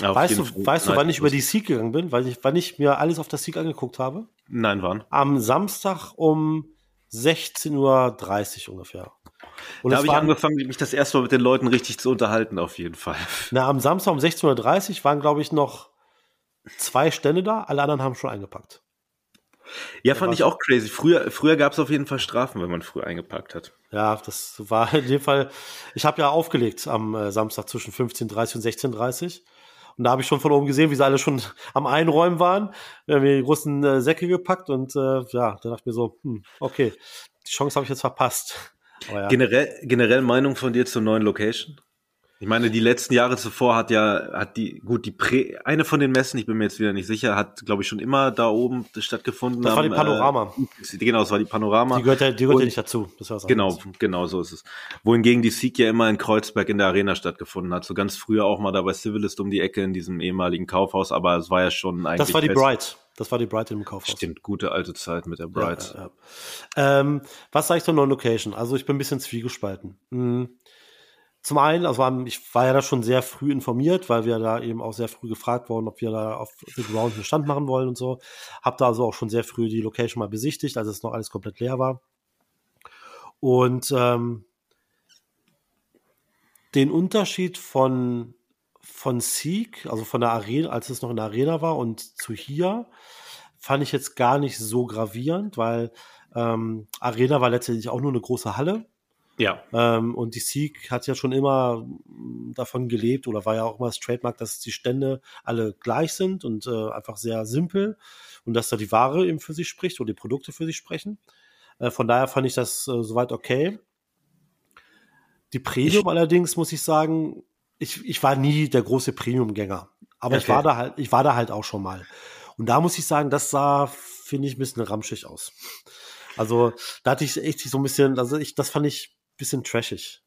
S2: Auf
S3: Weißt du,
S2: Fall-
S3: weißt du, wann ich über die Seek gegangen bin? Weil ich, wann ich mir alles auf der Seek angeguckt habe?
S2: Nein, waren.
S3: Am Samstag um 16.30 Uhr ungefähr. Und
S2: Da habe ich angefangen, mich das erste Mal mit den Leuten richtig zu unterhalten, auf jeden Fall.
S3: na, am Samstag um 16.30 Uhr waren, glaube ich, noch zwei Stände da. Alle anderen haben schon eingepackt.
S2: Ja, fand ich auch crazy. Früher, früher gab es auf jeden Fall Strafen, wenn man früh eingepackt hat.
S3: Ja, das war in dem Fall. Ich habe ja aufgelegt am äh, Samstag zwischen 15.30 und 16.30 Und da habe ich schon von oben gesehen, wie sie alle schon am Einräumen waren. Wir haben die großen äh, Säcke gepackt und äh, ja, da dachte ich mir so, hm, okay, die Chance habe ich jetzt verpasst. Ja.
S2: Generell, generell Meinung von dir zur neuen Location? Ich meine, die letzten Jahre zuvor hat ja, hat die, gut, die Prä, eine von den Messen, ich bin mir jetzt wieder nicht sicher, hat, glaube ich, schon immer da oben stattgefunden.
S3: Das war die
S2: am,
S3: Panorama.
S2: Äh, genau, das war die Panorama.
S3: Die gehört ja, die gehört
S2: Und-
S3: ja nicht dazu. Das war was
S2: Genau,
S3: anderes.
S2: genau so ist es. Wohingegen die Sieg ja immer in Kreuzberg in der Arena stattgefunden hat. So ganz früher auch mal da bei Civilist um die Ecke in diesem ehemaligen Kaufhaus, aber es war ja schon eigentlich.
S3: Das war die Bright. Das war die Bright im Kaufhaus.
S2: Stimmt, gute alte Zeit mit der Bright.
S3: Ja, ja, ja. Ähm, was sage ich zur neuen Location? Also ich bin ein bisschen zwiegespalten. Hm. Zum einen, also ich war ja da schon sehr früh informiert, weil wir da eben auch sehr früh gefragt wurden, ob wir da auf The Ground einen Stand machen wollen und so. Hab da also auch schon sehr früh die Location mal besichtigt, als es noch alles komplett leer war. Und ähm, den Unterschied von von Seek, also von der Arena, als es noch in der Arena war und zu hier, fand ich jetzt gar nicht so gravierend, weil ähm, Arena war letztendlich auch nur eine große Halle.
S2: Ja.
S3: Ähm, und die Seek hat ja schon immer mm, davon gelebt oder war ja auch immer das Trademark, dass die Stände alle gleich sind und äh, einfach sehr simpel und dass da die Ware eben für sich spricht oder die Produkte für sich sprechen. Äh, von daher fand ich das äh, soweit okay. Die Premium allerdings, muss ich sagen, ich, ich war nie der große Premium-Gänger. Aber ich
S2: Okay.
S3: war da halt, ich war da halt auch schon mal. Und da muss ich sagen, das sah, finde ich, ein bisschen ramschig aus. Also, da hatte ich echt so ein bisschen, also ich, das fand ich bisschen trashig.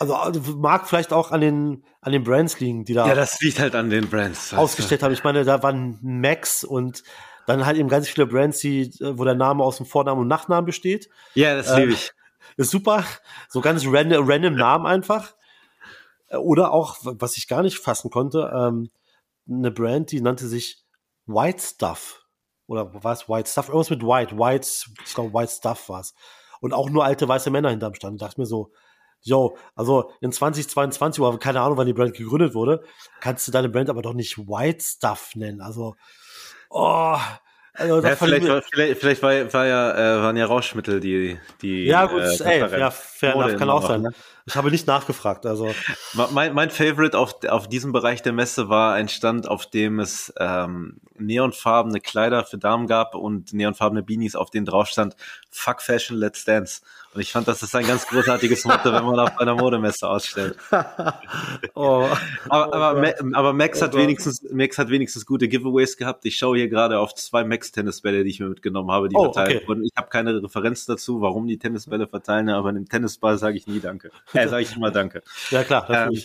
S3: Also, also mag vielleicht auch an den, an den Brands liegen, die da
S2: Ja, das liegt halt an den Brands.
S3: ausgestellt haben. Ich meine, da waren Max und dann halt eben ganz viele Brands, die, äh, wo der Name aus dem Vornamen und Nachnamen besteht.
S2: Ja, das
S3: Äh,
S2: liebe ich.
S3: Ist super. So ganz random, random Namen einfach. Äh, Oder auch, was ich gar nicht fassen konnte, ähm, eine Brand, die nannte sich White Stuff. Oder war es White Stuff? Irgendwas mit White. White, ich glaube, White Stuff war es. Und auch nur alte weiße Männer hinterm Stand. Da dachte ich mir so, yo, also in 2022, oder keine Ahnung, wann die Brand gegründet wurde, kannst du deine Brand aber doch nicht White Stuff nennen. Also, oh, also
S2: Ja, vielleicht, war, vielleicht, vielleicht war, war ja, äh, waren ja Rauschmittel die, die.
S3: ja, gut,
S2: äh,
S3: ey, ja, fair enough, kann auch sein.
S2: ne?
S3: Ich habe nicht nachgefragt, also.
S2: Mein, mein Favorite auf, auf diesem Bereich der Messe war ein Stand, auf dem es ähm, neonfarbene Kleider für Damen gab und neonfarbene Beanies, auf denen drauf stand Fuck Fashion, Let's Dance. Und ich fand, das ist ein ganz großartiges Motto, wenn man auf einer Modemesse ausstellt. oh. Aber, aber, oh aber Max, oh hat wenigstens, Max hat wenigstens gute Giveaways gehabt. Ich schaue hier gerade auf zwei Max-Tennisbälle, die ich mir mitgenommen habe, die oh, verteilt okay. wurden. Ich habe keine Referenz dazu, warum die Tennisbälle verteilen, aber einem Tennisball sage ich nie Danke. Äh, sage ich immer Danke.
S3: Ja, klar.
S2: Ähm,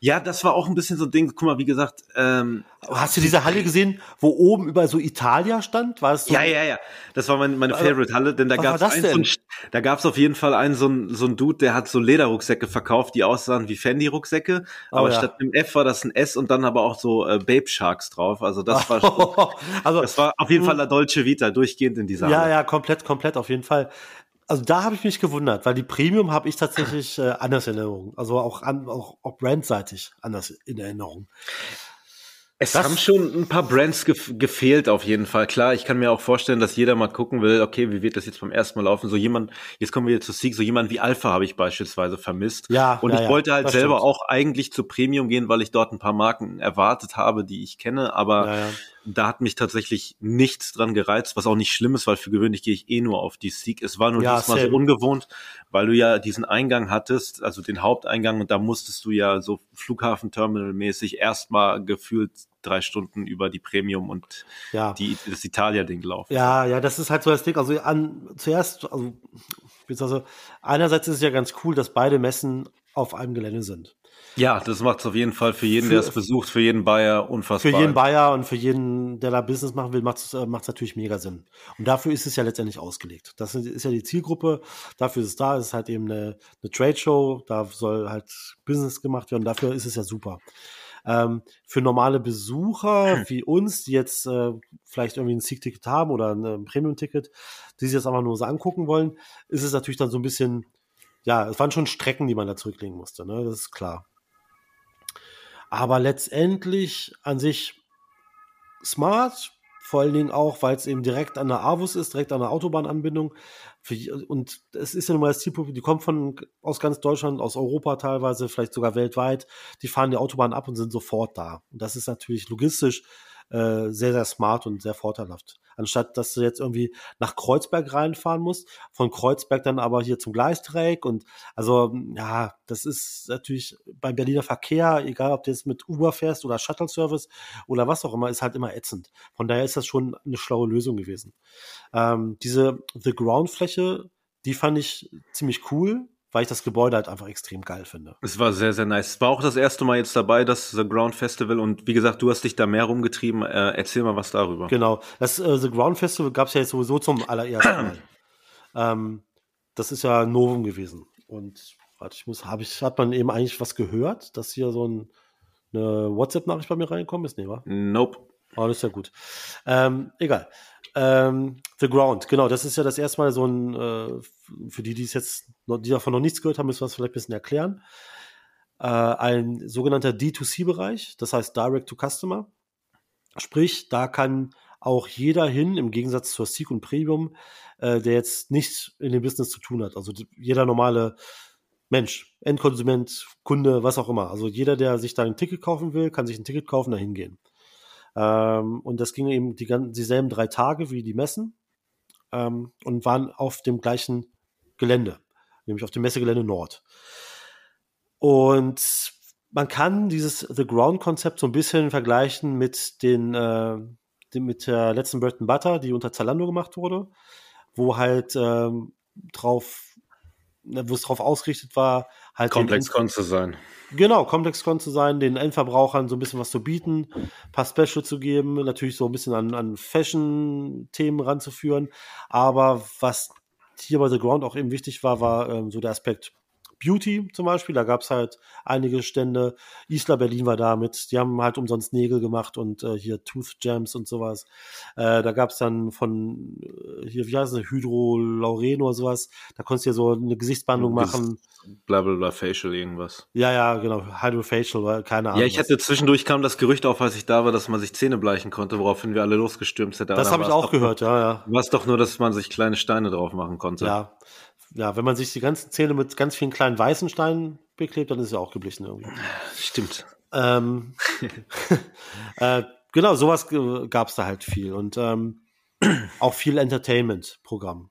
S2: ja, das war auch ein bisschen so ein Ding. Guck mal, wie gesagt. Ähm,
S3: Hast du diese Halle gesehen, wo oben über so Italia stand? War es so
S2: ja, ja, ja. Das war meine, meine Favorite-Halle, denn da gab es da gab's auf jeden Fall einen so ein, so ein Dude, der hat so Lederrucksäcke verkauft, die aussahen wie Fendi-Rucksäcke, oh, aber ja. statt einem F war das ein S und dann aber auch so äh, Babe Sharks drauf. Also das war schon, also das war auf jeden Fall la Dolce Vita durchgehend in dieser
S3: Ja, Halle. ja, komplett, komplett auf jeden Fall. Also da habe ich mich gewundert, weil die Premium habe ich tatsächlich äh, anders in Erinnerung. Also auch, an, auch, auch brandseitig anders in Erinnerung.
S2: Es das haben schon ein paar Brands gef gefehlt auf jeden Fall. Klar, ich kann mir auch vorstellen, dass jeder mal gucken will, okay, wie wird das jetzt beim ersten Mal laufen? So jemand, jetzt kommen wir jetzt zu Sieg, so jemand wie Alpha habe ich beispielsweise vermisst.
S3: Ja.
S2: Und
S3: ja,
S2: ich
S3: ja,
S2: wollte halt selber stimmt. auch eigentlich zu Premium gehen, weil ich dort ein paar Marken erwartet habe, die ich kenne, aber ja, da hat mich tatsächlich nichts dran gereizt, was auch nicht schlimm ist, weil für gewöhnlich gehe ich eh nur auf die Sieg. Es war nur ja, diesmal same. so ungewohnt, weil du ja diesen Eingang hattest, also den Haupteingang, und da musstest du ja so Flughafenterminal-mäßig erstmal gefühlt drei Stunden über die Premium und ja. die, das Italia-Ding laufen.
S3: Ja, ja, das ist halt so das Ding. Also an, zuerst, also, also einerseits ist es ja ganz cool, dass beide Messen auf einem Gelände sind.
S2: Ja, das macht es auf jeden Fall für jeden, für, der es besucht, für jeden Bayer unfassbar.
S3: Für jeden Bayer und für jeden, der da Business machen will, macht es äh, natürlich mega Sinn. Und dafür ist es ja letztendlich ausgelegt. Das ist ja die Zielgruppe, dafür ist es da, es ist halt eben eine, eine Trade Show, da soll halt Business gemacht werden, dafür ist es ja super. Ähm, für normale Besucher wie uns, die jetzt äh, vielleicht irgendwie ein Sieg-Ticket haben oder ein Premium-Ticket, die sich das einfach nur so angucken wollen, ist es natürlich dann so ein bisschen, ja, es waren schon Strecken, die man da zurücklegen musste, ne? das ist klar. Aber letztendlich an sich smart, vor allen Dingen auch, weil es eben direkt an der Avus ist, direkt an der Autobahnanbindung. Und es ist ja nun mal das Zielpublikum, die kommen von, aus ganz Deutschland, aus Europa teilweise, vielleicht sogar weltweit. Die fahren die Autobahn ab und sind sofort da. Und das ist natürlich logistisch äh, sehr, sehr smart und sehr vorteilhaft. Anstatt, dass du jetzt irgendwie nach Kreuzberg reinfahren musst, von Kreuzberg dann aber hier zum Gleisdreieck und also, ja, das ist natürlich beim Berliner Verkehr, egal ob du jetzt mit Uber fährst oder Shuttle-Service oder was auch immer, ist halt immer ätzend. Von daher ist das schon eine schlaue Lösung gewesen. Ähm, diese The Ground-Fläche, die fand ich ziemlich cool weil ich das Gebäude halt einfach extrem geil finde.
S2: Es war sehr, sehr nice. Es war auch das erste Mal jetzt dabei, das The Ground Festival und wie gesagt, du hast dich da mehr rumgetrieben. Äh, erzähl mal was darüber.
S3: Genau. Das äh, The Ground Festival gab es ja jetzt sowieso zum allerersten Mal. ähm, das ist ja Novum gewesen. Und warte, ich muss, habe ich, hat man eben eigentlich was gehört, dass hier so ein, eine WhatsApp-Nachricht bei mir reingekommen ist? Nee, wa?
S2: Nope.
S3: Oh, das ist ja gut. Ähm, egal. Ähm, The Ground, genau, das ist ja das erste Mal so ein, äh, für die, die es jetzt, noch, die davon noch nichts gehört haben, müssen wir es vielleicht ein bisschen erklären. Äh, ein sogenannter D2C-Bereich, das heißt Direct to Customer. Sprich, da kann auch jeder hin, im Gegensatz zur Seek und Premium, äh, der jetzt nichts in dem Business zu tun hat. Also jeder normale Mensch, Endkonsument, Kunde, was auch immer. Also jeder, der sich da ein Ticket kaufen will, kann sich ein Ticket kaufen, da hingehen. Ähm, und das ging eben die, dieselben drei Tage wie die Messen ähm, und waren auf dem gleichen Gelände, nämlich auf dem Messegelände Nord. Und man kann dieses The Ground-Konzept so ein bisschen vergleichen mit den, äh, mit der letzten Bread Butter, die unter Zalando gemacht wurde, wo halt ähm, drauf, wo es drauf ausgerichtet war, halt
S2: komplex zu sein.
S3: Genau, Komplex-Con zu sein, den Endverbrauchern so ein bisschen was zu bieten, ein paar Special zu geben, natürlich so ein bisschen an, an Fashion-Themen ranzuführen. Aber was hier bei The Ground auch eben wichtig war, war ähm, so der Aspekt Beauty zum Beispiel. Da gab es halt einige Stände. Isla Berlin war da mit. Die haben halt umsonst Nägel gemacht und äh, hier Tooth Gems und sowas. Äh, da gab es dann von äh, hier, wie heißt es, Hydro Lauren oder sowas. Da konntest du ja so eine Gesichtsbehandlung machen.
S2: Blablabla Facial irgendwas.
S3: Ja, ja, genau. Hydrofacial, keine Ahnung.
S2: Ja, ich hatte zwischendurch kam das Gerücht auf, als ich da war, dass man sich Zähne bleichen konnte, woraufhin wir alle losgestürmt sind.
S3: Das habe ich auch gehört, ja, ja.
S2: War es doch nur, dass man sich kleine Steine drauf machen konnte.
S3: Ja ja, wenn man sich die ganzen Zähne mit ganz vielen kleinen weißen Steinen beklebt, dann ist es ja auch geblichen irgendwie.
S2: Stimmt.
S3: Ähm, äh, genau, sowas gab es da halt viel und ähm, auch viel Entertainment-Programm.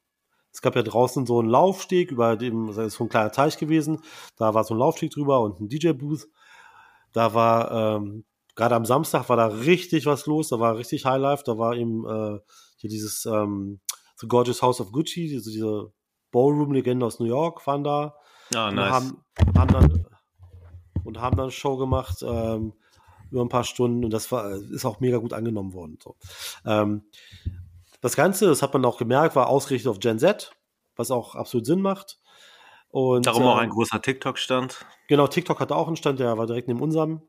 S3: Es gab ja draußen so einen Laufsteg, über dem, das ist so ein kleiner Teich gewesen. Da war so ein Laufsteg drüber und ein DJ-Booth. Da war, ähm, gerade am Samstag war da richtig was los. Da war richtig Highlife. Da war eben äh, hier dieses ähm, The Gorgeous House of Gucci, diese, diese Ballroom-Legende aus New York waren da.
S2: Ah,
S3: und
S2: nice.
S3: haben, haben dann und haben dann eine Show gemacht ähm, über ein paar Stunden und das war ist auch mega gut angenommen worden. So. Ähm, das Ganze, das hat man auch gemerkt, war ausgerichtet auf Gen Z, was auch absolut Sinn macht. Und,
S2: Darum auch
S3: ähm,
S2: ein großer TikTok-Stand.
S3: Genau, TikTok hatte auch einen Stand, der war direkt neben unserem.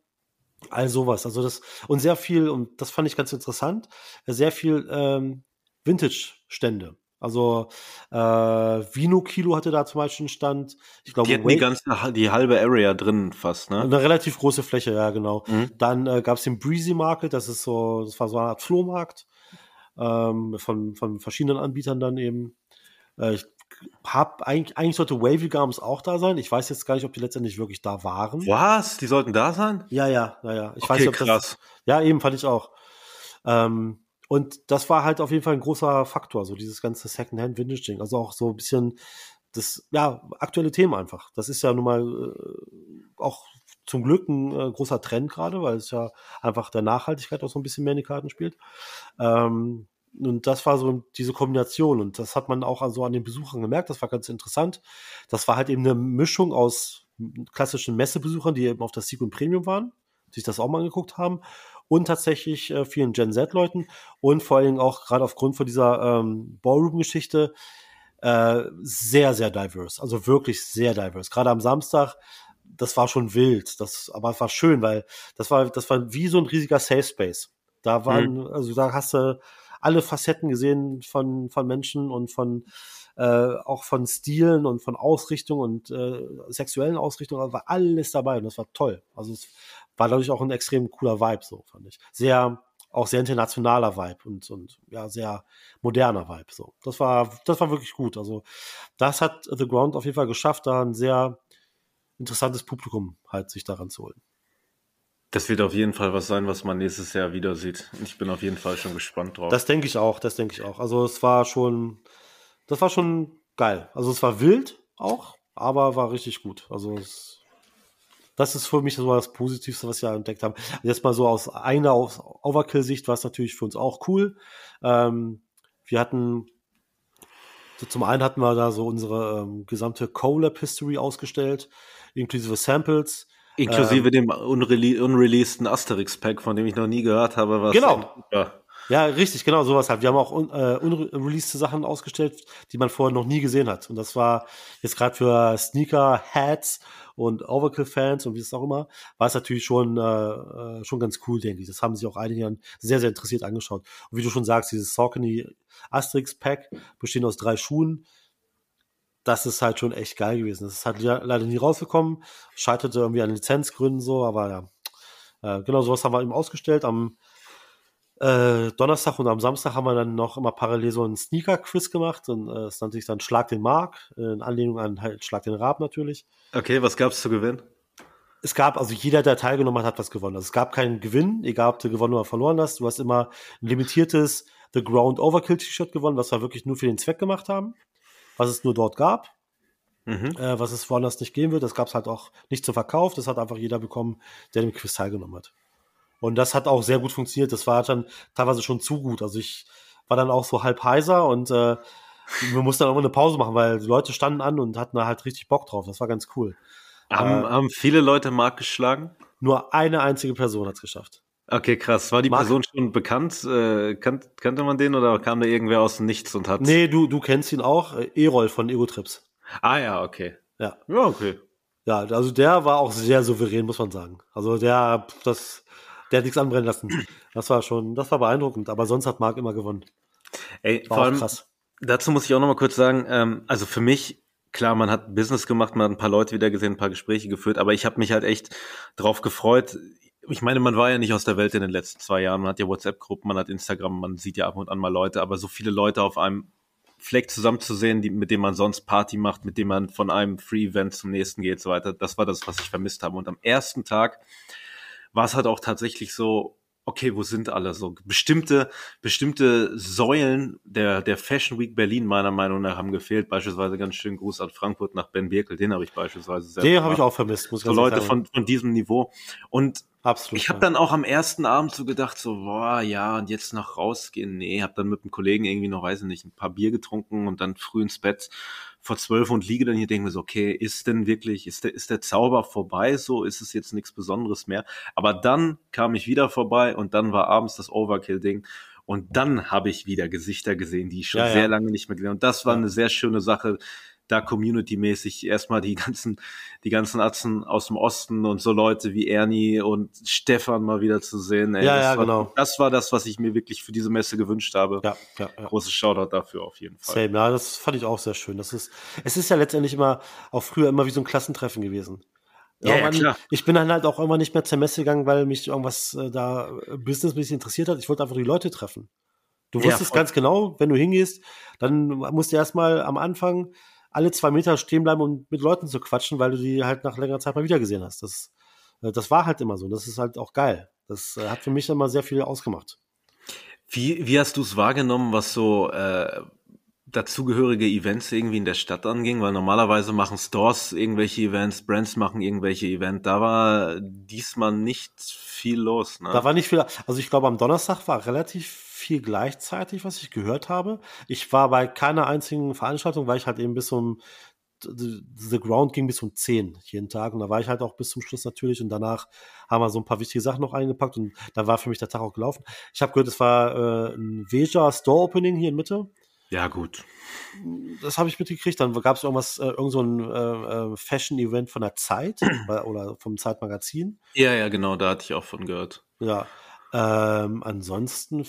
S3: All sowas. Also das, und sehr viel, und das fand ich ganz interessant, sehr viel ähm, Vintage-Stände. Also äh, Vino Kilo hatte da zum Beispiel einen Stand. Ich glaube,
S2: Die hatten die ganze, die halbe Area drin fast, ne?
S3: eine relativ große Fläche, ja, genau.
S2: Mhm.
S3: Dann äh, gab es den Breezy Market, das ist so, das war so eine Art Flohmarkt ähm, von, von verschiedenen Anbietern dann eben. Äh, ich hab eigentlich, eigentlich sollte Wavy Gums auch da sein. Ich weiß jetzt gar nicht, ob die letztendlich wirklich da waren.
S2: Was? Die sollten da sein?
S3: Ja, ja, ja, ja. Ich
S2: Okay,
S3: weiß nicht, ob
S2: krass.
S3: das. Ja, eben fand ich auch. Ähm, und das war halt auf jeden Fall ein großer Faktor, so dieses ganze Secondhand-Vintage-Ding. Also auch so ein bisschen das, ja, aktuelle Themen einfach. Das ist ja nun mal äh, auch zum Glück ein äh, großer Trend gerade, weil es ja einfach der Nachhaltigkeit auch so ein bisschen mehr in die Karten spielt. Ähm, und das war so diese Kombination und das hat man auch also an den Besuchern gemerkt. Das war ganz interessant. Das war halt eben eine Mischung aus klassischen Messebesuchern, die eben auf das Sequin Premium waren, sich das auch mal angeguckt haben und tatsächlich äh, vielen Gen Z-Leuten und vor allen Dingen auch gerade aufgrund von dieser ähm, Ballroom-Geschichte äh, sehr, sehr diverse. Also wirklich sehr diverse. Gerade am Samstag, das war schon wild. Das, aber es war schön, weil das war, das war wie so ein riesiger Safe Space. Da waren, also da hast du alle Facetten gesehen von, von Menschen und von äh, auch von Stilen und von Ausrichtung und äh, sexuellen Ausrichtungen, da war alles dabei und das war toll. Also es war dadurch auch ein extrem cooler Vibe, so fand ich. Sehr, auch sehr internationaler Vibe und, und ja, sehr moderner Vibe. So. Das war, das war wirklich gut. Also, das hat The Ground auf jeden Fall geschafft, da ein sehr interessantes Publikum halt sich daran zu holen.
S2: Das wird auf jeden Fall was sein, was man nächstes Jahr wieder sieht. Ich bin auf jeden Fall schon gespannt drauf.
S3: Das denke ich auch, das denke ich auch. Also es war schon, das war schon geil. Also es war wild auch, aber war richtig gut. Also es, das ist für mich so das Positivste, was wir entdeckt haben. Jetzt mal so aus einer aus Overkill-Sicht war es natürlich für uns auch cool. Ähm, wir hatten so zum einen hatten wir da so unsere ähm, gesamte Colab-History ausgestellt, inklusive Samples.
S2: Inklusive dem unrele unreleaseden Asterix-Pack, von dem ich noch nie gehört habe. Was
S3: Genau.
S2: Ja.
S3: Ja, richtig, genau, sowas halt. Wir haben auch un, äh, unreleased Sachen ausgestellt, die man vorher noch nie gesehen hat. Und das war jetzt gerade für Sneaker, Hats und Overkill-Fans und wie es auch immer, war es natürlich schon, äh, äh, schon ganz cool, denke ich. Das haben sich auch einige dann sehr, sehr interessiert angeschaut. Und wie du schon sagst, dieses Saucony Asterix-Pack bestehend aus drei Schuhen, das ist halt schon echt geil gewesen. Das ist halt le- leider nie rausgekommen, scheiterte irgendwie an Lizenzgründen so, aber ja. Äh, genau, sowas haben wir eben ausgestellt. Am äh, Donnerstag und am Samstag haben wir dann noch immer parallel so einen Sneaker-Quiz gemacht und äh, es nannte sich dann Schlag den Mark, äh, in Anlehnung an halt Schlag den Rab natürlich.
S2: Okay, was gab's zu gewinnen?
S3: Es gab, also jeder, der teilgenommen hat, hat was gewonnen. Also es gab keinen Gewinn, egal ob du gewonnen oder verloren hast. Du hast immer ein limitiertes The Ground Overkill T-Shirt gewonnen, was wir wirklich nur für den Zweck gemacht haben, was es nur dort gab,
S2: Mhm.
S3: äh, was es woanders nicht geben wird. Das gab es halt auch nicht zu Verkauf. Das hat einfach jeder bekommen, der dem Quiz teilgenommen hat. Und das hat auch sehr gut funktioniert. Das war dann teilweise schon zu gut. Also ich war dann auch so halb heiser und äh, wir mussten dann auch mal eine Pause machen, weil die Leute standen an und hatten da halt richtig Bock drauf. Das war ganz cool.
S2: Haben,
S3: Äh,
S2: haben viele Leute Mark geschlagen?
S3: Nur eine einzige Person hat es geschafft.
S2: Okay, krass. War die
S3: Mark-
S2: Person schon bekannt? Äh, kan kannte man den oder kam da irgendwer aus dem Nichts und hat.
S3: Nee, du, du kennst ihn auch. äh, Erol von Ego Trips.
S2: Ah ja, okay.
S3: Ja.
S2: Ja, okay.
S3: Ja, also der war auch sehr souverän, muss man sagen. Also der, das, der hat nichts anbrennen lassen. Das war schon, das war beeindruckend. Aber sonst hat Marc immer gewonnen.
S2: Ey,
S3: War
S2: vor allem,
S3: krass.
S2: dazu muss ich auch noch mal kurz sagen, ähm, also für mich, klar, man hat Business gemacht, man hat ein paar Leute wieder gesehen, ein paar Gespräche geführt, aber ich habe mich halt echt drauf gefreut. Ich meine, man war ja nicht aus der Welt in den letzten zwei Jahren. Man hat ja WhatsApp-Gruppen, man hat Instagram, man sieht ja ab und an mal Leute, aber so viele Leute auf einem Fleck zusammenzusehen, die, mit dem man sonst Party macht, mit dem man von einem Free-Event zum nächsten geht, so weiter, das war das, was ich vermisst habe. Und am ersten Tag war es halt auch tatsächlich so, okay, wo sind alle so? Bestimmte, bestimmte Säulen der, der Fashion Week Berlin meiner Meinung nach haben gefehlt. Beispielsweise ganz schön Gruß an Frankfurt nach Ben Birkel, den habe ich beispielsweise sehr
S3: Den habe ich auch vermisst,
S2: muss so Leute sagen. von, von diesem Niveau. Und Absolut, ich habe dann auch am ersten Abend so gedacht, so, boah, ja, und jetzt noch rausgehen. Nee, habe dann mit einem Kollegen irgendwie noch, weiß ich nicht, ein paar Bier getrunken und dann früh ins Bett vor zwölf und liege dann hier, denke mir so, okay, ist denn wirklich, ist der, ist der Zauber vorbei? So ist es jetzt nichts Besonderes mehr. Aber dann kam ich wieder vorbei und dann war abends das Overkill-Ding. Und dann habe ich wieder Gesichter gesehen, die ich schon ja, sehr ja. lange nicht mehr gesehen Und das war eine sehr schöne Sache, da community-mäßig erstmal die ganzen, die ganzen Atzen aus dem Osten und so Leute wie Ernie und Stefan mal wieder zu sehen.
S3: Ey, ja, ja,
S2: war,
S3: genau.
S2: Das war das, was ich mir wirklich für diese Messe gewünscht habe. Ja, ja, ja. Großes Shoutout dafür auf jeden Fall.
S3: Same, ja, das fand ich auch sehr schön. Das ist, es ist ja letztendlich immer, auch früher immer wie so ein Klassentreffen gewesen. Ja, ja, klar. Ich bin dann halt auch immer nicht mehr zur Messe gegangen, weil mich irgendwas äh, da äh, businessmäßig interessiert hat. Ich wollte einfach die Leute treffen. Du wusstest ja, ganz genau, wenn du hingehst, dann musst du erstmal am Anfang alle zwei Meter stehen bleiben, um mit Leuten zu quatschen, weil du die halt nach längerer Zeit mal wieder gesehen hast. Das, äh, das war halt immer so. Das ist halt auch geil. Das äh, hat für mich immer sehr viel ausgemacht.
S2: Wie, wie hast du es wahrgenommen, was so äh, dazugehörige Events irgendwie in der Stadt anging? Weil normalerweise machen Stores irgendwelche Events, Brands machen irgendwelche Events. Da war diesmal nicht viel los. Ne?
S3: Da war nicht viel. Also ich glaube, am Donnerstag war relativ viel gleichzeitig, was ich gehört habe. Ich war bei keiner einzigen Veranstaltung, weil ich halt eben bis um The Ground ging bis um 10 jeden Tag und da war ich halt auch bis zum Schluss natürlich und danach haben wir so ein paar wichtige Sachen noch eingepackt und da war für mich der Tag auch gelaufen. Ich habe gehört, es war äh, ein Veja Store Opening hier in Mitte.
S2: Ja, gut.
S3: Das habe ich mitgekriegt. Dann gab es irgendwas, äh, irgend so ein äh, äh Fashion-Event von der Zeit oder vom Zeitmagazin.
S2: Ja, ja, genau, da hatte ich auch von gehört.
S3: Ja. Ähm, ansonsten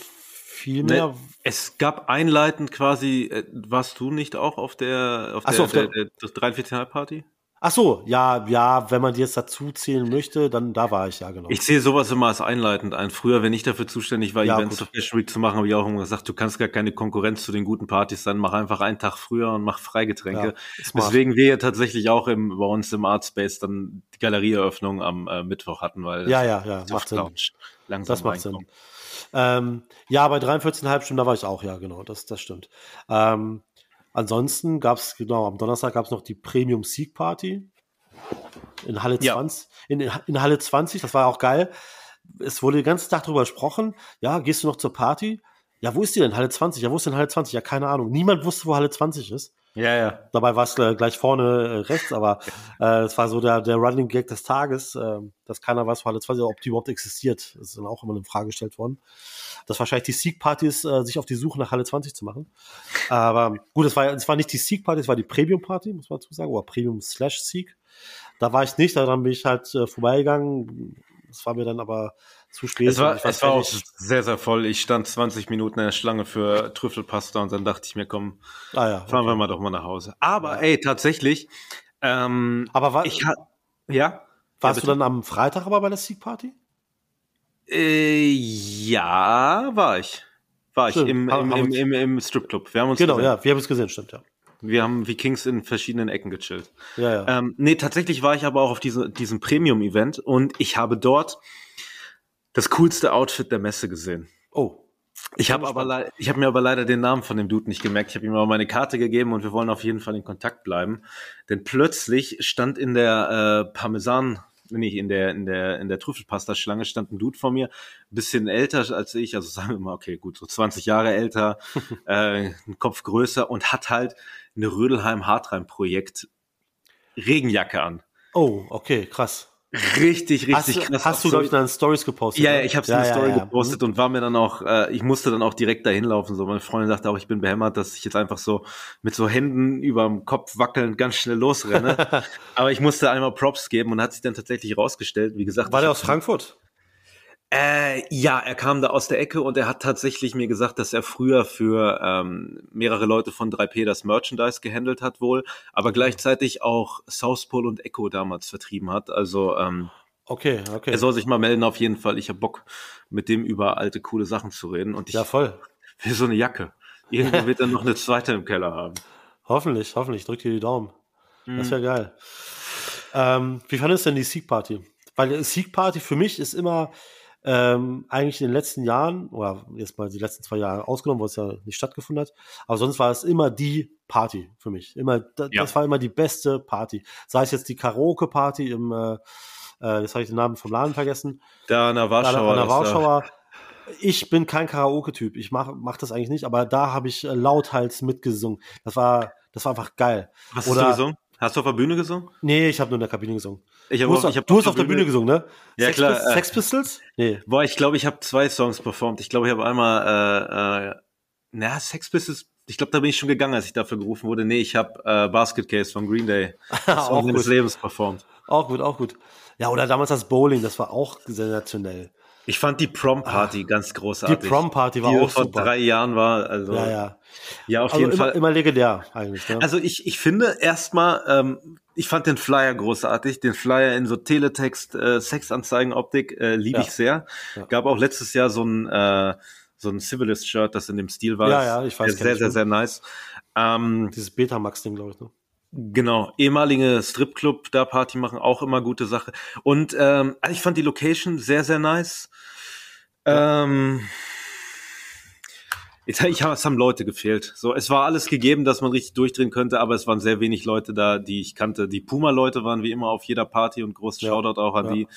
S3: viel ne, mehr. Ne,
S2: es gab einleitend quasi, äh, warst du nicht auch auf der, auf
S3: Ach
S2: so,
S3: der, auf der,
S2: der, der 43 Party?
S3: Ach so, ja, ja, wenn man die jetzt dazu zählen möchte, dann da war ich ja genau.
S2: Ich sehe sowas immer als einleitend ein. Früher, wenn ich dafür zuständig war, ja, Events auf Fashion Week zu machen, habe ich auch immer gesagt, du kannst gar keine Konkurrenz zu den guten Partys sein, mach einfach einen Tag früher und mach Freigetränke. Ja, Deswegen wir ja tatsächlich auch im, bei uns im Art Space dann die Galerieeröffnung am äh, Mittwoch hatten, weil
S3: ja, ja, ja, macht Sinn. Langsam das macht Sinn. Ähm, ja, bei 43,5 Stunden, da war ich auch, ja, genau, das, das stimmt. Ähm, ansonsten gab es, genau, am Donnerstag gab es noch die Premium Sieg Party in Halle ja. 20. In, in Halle 20, das war auch geil. Es wurde den ganzen Tag darüber gesprochen. Ja, gehst du noch zur Party? Ja, wo ist die denn? Halle 20. Ja, wo ist denn Halle 20? Ja, keine Ahnung. Niemand wusste, wo Halle 20 ist.
S2: Ja, ja.
S3: Dabei war es äh, gleich vorne äh, rechts, aber äh, es war so der, der Running Gag des Tages, äh, dass keiner weiß, wo Halle 20, ob die überhaupt existiert. Das ist dann auch immer eine Frage gestellt worden. Dass wahrscheinlich die Seek-Party ist, äh, sich auf die Suche nach Halle 20 zu machen. Aber gut, es war, es war nicht die Seek-Party, es war die Premium-Party, muss man dazu sagen, oder Premium slash Seek. Da war ich nicht, daran bin ich halt äh, vorbeigegangen. Das war mir dann aber zu spät.
S2: Es war, es war auch sehr, sehr voll. Ich stand 20 Minuten in der Schlange für Trüffelpasta und dann dachte ich mir, komm, ah ja, fahren okay. wir mal doch mal nach Hause. Aber ja. ey, tatsächlich. Ähm,
S3: aber war,
S2: ich ja.
S3: Warst ja, du dann am Freitag aber bei der Sieg Party?
S2: Äh, ja, war ich. War ich im, im, im, im, im Stripclub.
S3: Wir haben uns genau, gesehen. ja, wir haben es gesehen, stimmt, ja.
S2: Wir haben wie Kings in verschiedenen Ecken gechillt.
S3: Ja, ja.
S2: Ähm, nee, tatsächlich war ich aber auch auf diese, diesem Premium-Event und ich habe dort das coolste Outfit der Messe gesehen.
S3: Oh.
S2: Ich habe aber ich habe mir aber leider den Namen von dem Dude nicht gemerkt. Ich habe ihm aber meine Karte gegeben und wir wollen auf jeden Fall in Kontakt bleiben. Denn plötzlich stand in der äh, Parmesan, nee, in der in der in der Trüffelpasta Schlange stand ein Dude vor mir, ein bisschen älter als ich, also sagen wir mal, okay, gut, so 20 Jahre älter, äh, ein Kopf größer und hat halt eine Rödelheim Hartreim Projekt Regenjacke an.
S3: Oh, okay, krass.
S2: Richtig, richtig
S3: hast, krass. Hast du, glaube ich, dann Stories gepostet?
S2: Ja, ja ich habe ja, eine ja, Story ja, gepostet und war mir dann auch, äh, ich musste dann auch direkt dahin laufen. So, meine Freundin sagte auch, ich bin behämmert, dass ich jetzt einfach so mit so Händen überm Kopf wackeln ganz schnell losrenne. Aber ich musste einmal Props geben und hat sich dann tatsächlich rausgestellt. Wie gesagt,
S3: war der aus Frankfurt?
S2: Äh, ja, er kam da aus der Ecke und er hat tatsächlich mir gesagt, dass er früher für ähm, mehrere Leute von 3P das Merchandise gehandelt hat wohl, aber gleichzeitig auch South Pole und Echo damals vertrieben hat. Also ähm,
S3: okay, okay.
S2: Er soll sich mal melden auf jeden Fall. Ich habe Bock, mit dem über alte coole Sachen zu reden. Und ich
S3: ja, voll.
S2: will so eine Jacke. Irgendwann wird er noch eine zweite im Keller haben.
S3: Hoffentlich, hoffentlich. Drück dir die Daumen. Mhm. Das wäre geil. Ähm, wie fandest du denn die Sieg Party? Weil Sieg Party für mich ist immer ähm, eigentlich in den letzten Jahren, oder jetzt mal die letzten zwei Jahre ausgenommen, wo es ja nicht stattgefunden hat, aber sonst war es immer die Party für mich. Immer, da,
S2: Ja.
S3: das war immer die beste Party. Sei es jetzt die Karaoke-Party im, äh, äh, jetzt habe ich den Namen vom Laden vergessen,
S2: Da an der Warschauer.
S3: an der
S2: das da-
S3: Warschauer. Ich bin kein Karaoke-Typ. Ich mache mach das eigentlich nicht, aber da habe ich äh, lauthals mitgesungen. Das war, das war einfach geil.
S2: Was
S3: Oder-
S2: hast du gesungen? Hast du auf der Bühne gesungen?
S3: Nee, ich habe nur in der Kabine gesungen.
S2: Ich
S3: Du hast,
S2: ich
S3: du hast auf der Bühne gesungen, ne?
S2: Ja,
S3: Sex,
S2: klar,
S3: Pis-
S2: äh,
S3: Sex Pistols? Nee.
S2: Boah, ich glaube, ich habe zwei Songs performt. Ich glaube, ich habe einmal, äh, äh, na, Sex Pistols, ich glaube, da bin ich schon gegangen, als ich dafür gerufen wurde. Nee, ich habe äh, Basket Case von Green Day,
S3: auch
S2: Song meines
S3: gut.
S2: Lebens performt.
S3: Auch gut, auch gut. Ja, oder damals das Bowling, das war auch sensationell.
S2: Ich fand die Prom-Party ganz
S3: Die
S2: großartig.
S3: Prom-Party war
S2: die
S3: auch
S2: vor
S3: super.
S2: drei Jahren war. Also,
S3: ja, ja.
S2: ja, auf
S3: Also
S2: jeden
S3: immer,
S2: Fall.
S3: immer legendär eigentlich. Ne?
S2: Also ich, ich finde erstmal, ähm, ich fand den Flyer großartig. Den Flyer in so Teletext, äh, Sexanzeigen-Optik äh, liebe
S3: Ja.
S2: ich sehr.
S3: Ja.
S2: Gab auch letztes Jahr so ein, äh, so ein Civilist-Shirt, das in dem Stil war.
S3: Ja, ja, ich weiß,
S2: Sehr, sehr, sehr, sehr nice. Ähm,
S3: Dieses Betamax-Ding, glaube ich. Ne?
S2: Genau, ehemalige Stripclub da Party machen, auch immer gute Sache. Und ähm, also ich fand die Location sehr, sehr nice. Ähm, ich, ich, es haben Leute gefehlt. So, es war alles gegeben, dass man richtig durchdrehen könnte, aber es waren sehr wenig Leute da, die ich kannte. Die Puma-Leute waren wie immer auf jeder Party und großen
S3: Ja.
S2: Shoutout auch an
S3: Ja.
S2: die.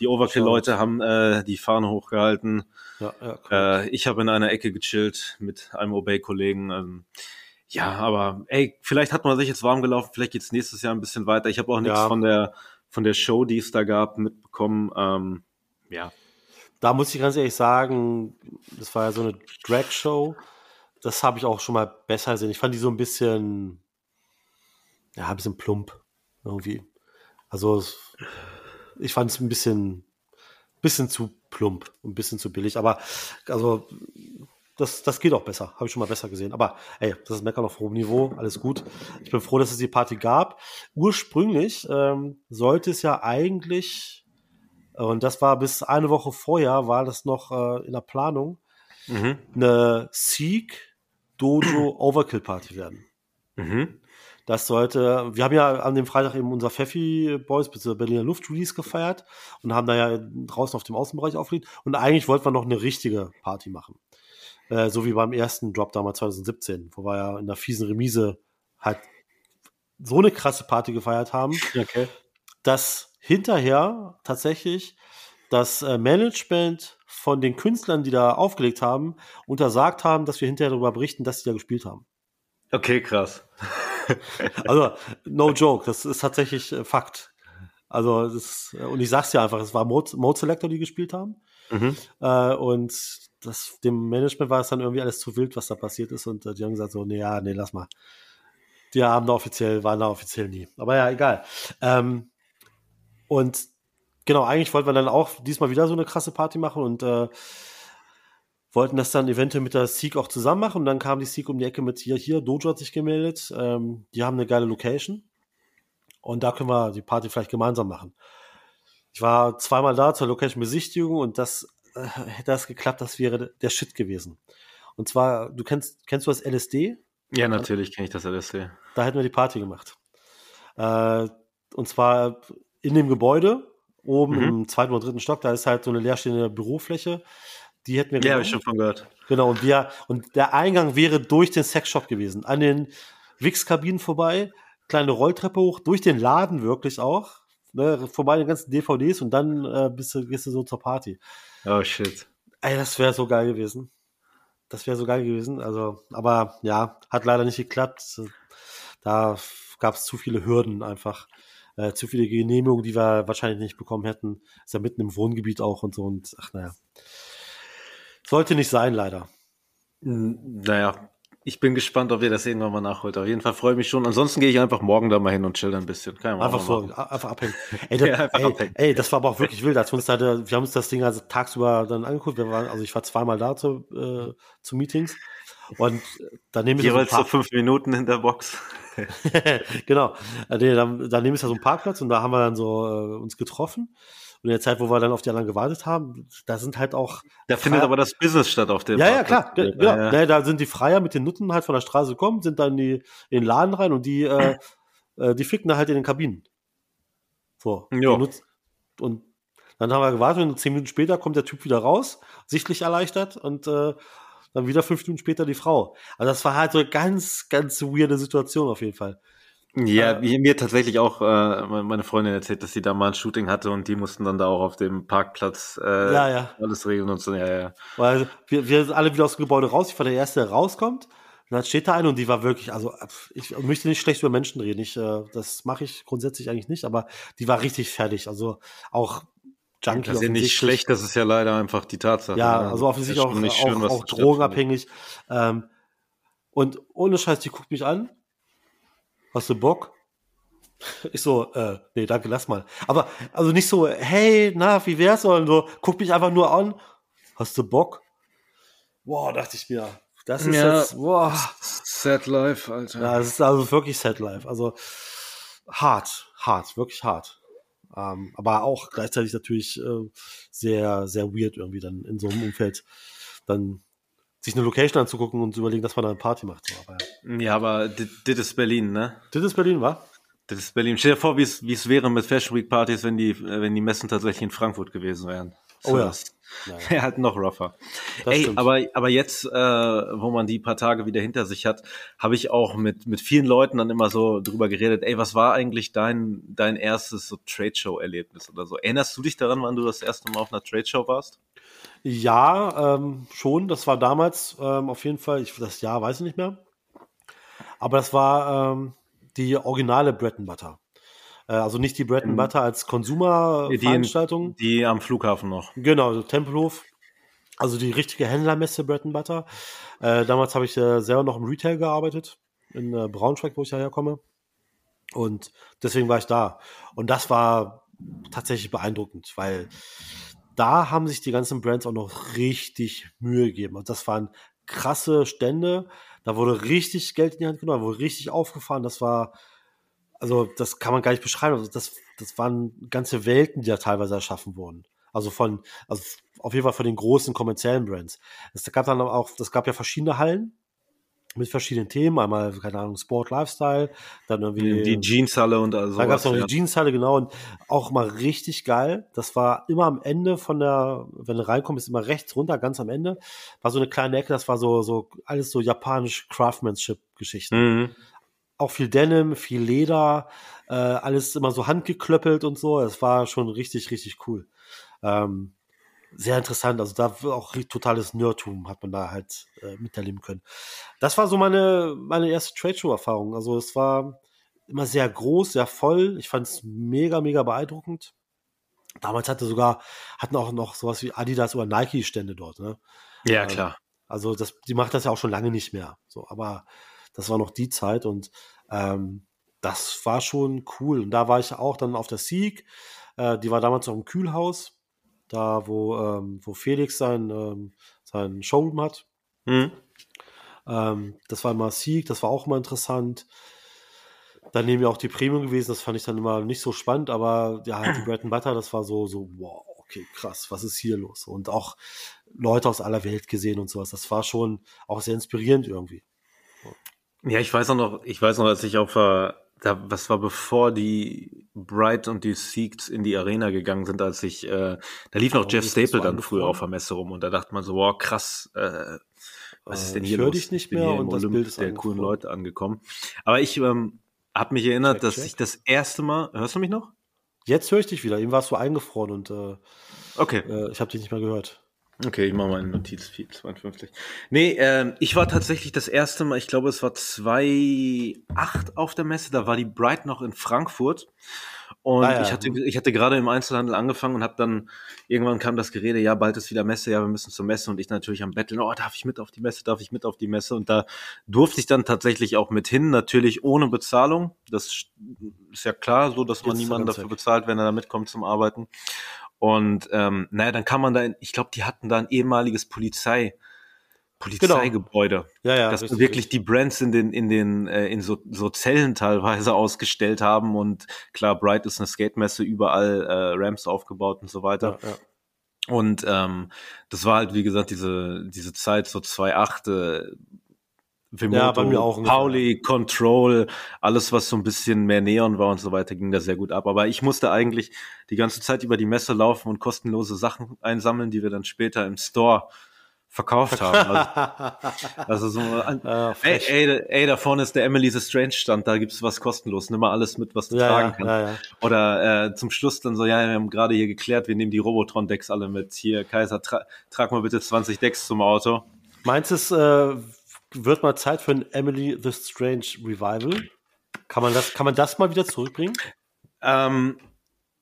S2: Die Overkill-Leute haben äh, die Fahne hochgehalten.
S3: Ja, ja.
S2: Äh, ich habe in einer Ecke gechillt mit einem Obey-Kollegen. Ähm, ja, aber ey, vielleicht hat man sich jetzt warm gelaufen, vielleicht geht's nächstes Jahr ein bisschen weiter. Ich habe auch nichts
S3: Ja.
S2: von der von der Show, die es da gab, mitbekommen. Ähm, ja.
S3: Da muss ich ganz ehrlich sagen, das war ja so eine Drag-Show. Das habe ich auch schon mal besser gesehen. Ich fand die so ein bisschen, ja, ein bisschen plump irgendwie. Also es- ich fand es ein bisschen, bisschen zu plump, ein bisschen zu billig. Aber also das, das geht auch besser. Habe ich schon mal besser gesehen. Aber ey, das ist Meckern auf hohem Niveau. Alles gut. Ich bin froh, dass es die Party gab. Ursprünglich ähm, sollte es ja eigentlich, und das war bis eine Woche vorher, war das noch äh, in der Planung,
S2: Mhm.
S3: eine Seek Dojo Overkill Party werden.
S2: Mhm.
S3: Das sollte, wir haben ja an dem Freitag eben unser Pfeffi Boys bzw. Berliner Luft Release gefeiert und haben da ja draußen auf dem Außenbereich aufgelegt. Und eigentlich wollten wir noch eine richtige Party machen. Äh, so wie beim ersten Drop damals 2017, wo wir ja in der fiesen Remise halt so eine krasse Party gefeiert haben,
S2: Okay.
S3: dass hinterher tatsächlich das äh, Management von den Künstlern, die da aufgelegt haben, untersagt haben, dass wir hinterher darüber berichten, dass sie da gespielt haben.
S2: Okay, krass.
S3: Also, no joke, das ist tatsächlich äh, Fakt. Also, das ist, und ich sag's dir einfach, es war Mode, Mode Selector, die gespielt haben.
S2: Mhm.
S3: Und das, dem Management war es dann irgendwie alles zu wild, was da passiert ist. Und äh, die haben gesagt so, nee, ja, nee, lass mal. Die haben da offiziell, waren da offiziell nie. Aber ja, egal. Ähm, und genau, eigentlich wollten wir dann auch diesmal wieder so eine krasse Party machen und äh, wollten das dann eventuell mit der Seek auch zusammen machen. Und dann kam die Seek um die Ecke mit hier, hier, Dojo hat sich gemeldet. Ähm, die haben eine geile Location. Und da können wir die Party vielleicht gemeinsam machen. Ich war zweimal da zur Location-Besichtigung und das äh, hätte das geklappt, das wäre der Shit gewesen. Und zwar, du kennst, kennst du das LSD?
S2: Ja, natürlich kenne ich das LSD.
S3: Da hätten wir die Party gemacht. Äh, und zwar in dem Gebäude, oben
S2: Mhm.
S3: im zweiten oder dritten Stock, da ist halt so eine leerstehende Bürofläche. Die hätten wir
S2: Ja, habe ich schon von gehört.
S3: Genau, und wir, und der Eingang wäre durch den Sexshop gewesen. An den Wix-Kabinen vorbei, kleine Rolltreppe hoch, durch den Laden wirklich auch. Ne, vorbei den ganzen DVDs und dann äh, bist du, gehst du so zur Party.
S2: Oh shit.
S3: Ey, das wäre so geil gewesen. Das wäre so geil gewesen. Also, aber ja, hat leider nicht geklappt. Da gab es zu viele Hürden einfach. Äh, zu viele Genehmigungen, die wir wahrscheinlich nicht bekommen hätten. Ist ja mitten im Wohngebiet auch und so. Und ach naja. Sollte nicht sein, leider.
S2: Naja, ich bin gespannt, ob ihr das irgendwann mal nachholt. Auf jeden Fall freue ich mich schon. Ansonsten gehe ich einfach morgen da mal hin und chill ein bisschen.
S3: Einfach so, a- einfach abhängen. Ey, das,
S2: Ja, einfach
S3: ey,
S2: abhängen.
S3: ey, das war aber auch wirklich wild. Als wir, uns da, wir haben uns das Ding also tagsüber dann angeguckt. Wir waren, also ich war zweimal da zu, äh, zu Meetings. Und ist ja so ein
S2: Jeweils so
S3: Park-
S2: fünf Minuten in der Box.
S3: genau. Äh, nee, dann, daneben ist ja so ein Parkplatz und da haben wir dann so äh, uns getroffen. Und in der Zeit, wo wir dann auf die anderen gewartet haben, da sind halt auch.
S2: Da findet aber das Business statt auf dem
S3: Ja, ja, klar. ge- Genau.
S2: Ja, ja.
S3: Da sind die Freier mit den Nutten halt von der Straße gekommen, sind dann die, in den Laden rein und die, äh, äh, die ficken da halt in den Kabinen. So.
S2: Ja.
S3: Und Dann haben wir gewartet und zehn Minuten später kommt der Typ wieder raus, sichtlich erleichtert und äh, dann wieder fünf Minuten später die Frau. Also das war halt so eine ganz, ganz weirde Situation auf jeden Fall.
S2: Ja, äh, mir tatsächlich auch äh, meine Freundin erzählt, dass sie da mal ein Shooting hatte und die mussten dann da auch auf dem Parkplatz äh,
S3: ja, ja.
S2: alles regeln und so. Ja, ja.
S3: Weil wir, wir sind alle wieder aus dem Gebäude raus. Ich war der Erste, der rauskommt. Und dann steht da eine und die war wirklich, also ich möchte nicht schlecht über Menschen reden. Ich, äh, das mache ich grundsätzlich eigentlich nicht, aber die war richtig fertig. Also auch
S2: Junkie. Das ist ja nicht schlecht, das ist ja leider einfach die Tatsache.
S3: Ja, ne? also offensichtlich auch, schön, auch, auch drogenabhängig. Ähm, und ohne Scheiß, die guckt mich an hast du Bock? Ich so, äh, nee, danke, lass mal. Aber, also nicht so, hey, na, wie wär's, sondern so, guck mich einfach nur an. Hast du Bock? Boah, dachte ich mir, das ist ja, jetzt, boah.
S2: Sad Life, Alter.
S3: Ja, es ist also wirklich Sad Life. Also, hart, hart, wirklich hart. Ähm, aber auch gleichzeitig natürlich äh, sehr, sehr weird irgendwie dann in so einem Umfeld dann sich eine Location anzugucken und zu überlegen, dass man da eine Party macht. So,
S2: aber, ja. ja, aber das ist Berlin, ne?
S3: Das ist Berlin, wa?
S2: Das ist Berlin. Stell dir vor, wie es wäre mit Fashion Week Partys, wenn die, wenn die Messen tatsächlich in Frankfurt gewesen wären.
S3: So, oh ja.
S2: Wäre halt noch rougher. Das Ey, aber, aber jetzt, äh, wo man die paar Tage wieder hinter sich hat, habe ich auch mit, mit vielen Leuten dann immer so drüber geredet, ey, was war eigentlich dein, dein erstes so Trade-Show-Erlebnis oder so? Erinnerst du dich daran, wann du das erste Mal auf einer Trade-Show warst?
S3: Ja, ähm, schon. Das war damals ähm, auf jeden Fall, ich, das Jahr weiß ich nicht mehr. Aber das war ähm, die originale Bread and Butter. Äh, also nicht die Bread and mhm. Butter als Konsumerveranstaltung.
S2: Die, die am Flughafen noch.
S3: Genau, Tempelhof. Also die richtige Händlermesse Bread and Butter. Äh, damals habe ich äh, selber noch im Retail gearbeitet, in äh, Braunschweig, wo ich herkomme. Und deswegen war ich da. Und das war tatsächlich beeindruckend, weil da haben sich die ganzen Brands auch noch richtig Mühe gegeben. Und das waren krasse Stände. Da wurde richtig Geld in die Hand genommen, wurde richtig aufgefahren. Das war, also das kann man gar nicht beschreiben. Also das, das waren ganze Welten, die da teilweise erschaffen wurden. Also von, also auf jeden Fall von den großen kommerziellen Brands. Es gab dann auch, es gab ja verschiedene Hallen mit verschiedenen Themen. Einmal, keine Ahnung, Sport, Lifestyle, dann irgendwie.
S2: Die Jeanshalle und also.
S3: Da gab es noch ja. die Jeanshalle, genau. Und auch mal richtig geil. Das war immer am Ende von der, wenn du reinkommst, immer rechts runter, ganz am Ende. War so eine kleine Ecke, das war so, so, alles so japanisch Craftsmanship-Geschichten. Mhm. Auch viel Denim, viel Leder, äh, alles immer so handgeklöppelt und so. Es war schon richtig, richtig cool. Ähm, sehr interessant. Also da auch totales Nerdtum hat man da halt äh, miterleben können. Das war so meine, meine erste Tradeshow-Erfahrung. Also es war immer sehr groß, sehr voll. Ich fand es mega, mega beeindruckend. Damals hatte sogar, hatten auch noch sowas wie Adidas oder Nike-Stände dort, ne?
S2: Ja, ähm, klar.
S3: Also das, die macht das ja auch schon lange nicht mehr. So, aber das war noch die Zeit und ähm, das war schon cool. Und da war ich auch dann auf der Sieg. Äh, die war damals noch im Kühlhaus da wo, ähm, wo Felix sein, ähm, sein Showroom hat. Mhm. Ähm, das war immer Sieg, das war auch immer interessant. Dann nehmen wir auch die Premium gewesen, das fand ich dann immer nicht so spannend, aber ja, die Bread and Butter, das war so, so, wow, okay, krass, was ist hier los? Und auch Leute aus aller Welt gesehen und sowas. Das war schon auch sehr inspirierend irgendwie.
S2: Ja, ich weiß auch noch, ich weiß noch, als ich auf da, was war bevor die Bright und die Seeks in die Arena gegangen sind, als ich, äh, da lief noch Jeff Staple dann früher auf der Messe rum und da dachte man so, wow, krass, äh, was ist denn hier
S3: ich los? Dich nicht mehr
S2: und das Olymp Bild ist der coolen Leute angekommen. Aber ich ähm, habe mich erinnert, check, dass check. ich das erste Mal, hörst du mich noch?
S3: Jetzt höre ich dich wieder. Eben warst du eingefroren und äh,
S2: okay.
S3: Äh, ich habe dich nicht mehr gehört.
S2: Okay, ich mache mal eine Notiz, 52. Nee, ähm, ich war tatsächlich das erste Mal, ich glaube, es war 2008 auf der Messe, da war die Bright noch in Frankfurt. Und ah, ja. ich hatte, ich hatte gerade im Einzelhandel angefangen und habe dann, irgendwann kam das Gerede, ja, bald ist wieder Messe, ja, wir müssen zur Messe. Und ich natürlich am Betteln, oh, darf ich mit auf die Messe, darf ich mit auf die Messe? Und da durfte ich dann tatsächlich auch mit hin, natürlich ohne Bezahlung. Das ist ja klar, so, dass man niemanden dafür bezahlt, wenn er da mitkommt zum Arbeiten. Und ähm, naja, dann kann man da, ich glaube, die hatten da ein ehemaliges Polizei, Polizeigebäude. Genau.
S3: Ja, ja.
S2: Dass wirklich richtig. die Brands in den, in den, äh, in so, so Zellen teilweise ausgestellt haben. Und klar, Bright ist eine Skate-Messe, überall äh, Ramps aufgebaut und so weiter. Ja, ja. Und ähm, das war halt, wie gesagt, diese, diese Zeit, so 2.8, äh, Vimoto,
S3: bei mir auch.
S2: Pauli, Control, alles was so ein bisschen mehr Neon war und so weiter, ging da sehr gut ab. Aber ich musste eigentlich die ganze Zeit über die Messe laufen und kostenlose Sachen einsammeln, die wir dann später im Store verkauft haben. Also, also so,
S3: Ah,
S2: ey, ey, ey, da vorne ist der Emily the Strange Stand, da gibt's was kostenlos, nimm mal alles mit, was du
S3: ja,
S2: tragen
S3: ja,
S2: kannst.
S3: ja, ja.
S2: Oder äh, zum Schluss dann so, ja, wir haben gerade hier geklärt, wir nehmen die Robotron-Decks alle mit. Hier, Kaiser, tra trag mal bitte 20 Decks zum Auto.
S3: Meinst du, es äh, wird mal Zeit für ein Emily the Strange Revival? Kann man das, kann man das mal wieder zurückbringen?
S2: Ähm,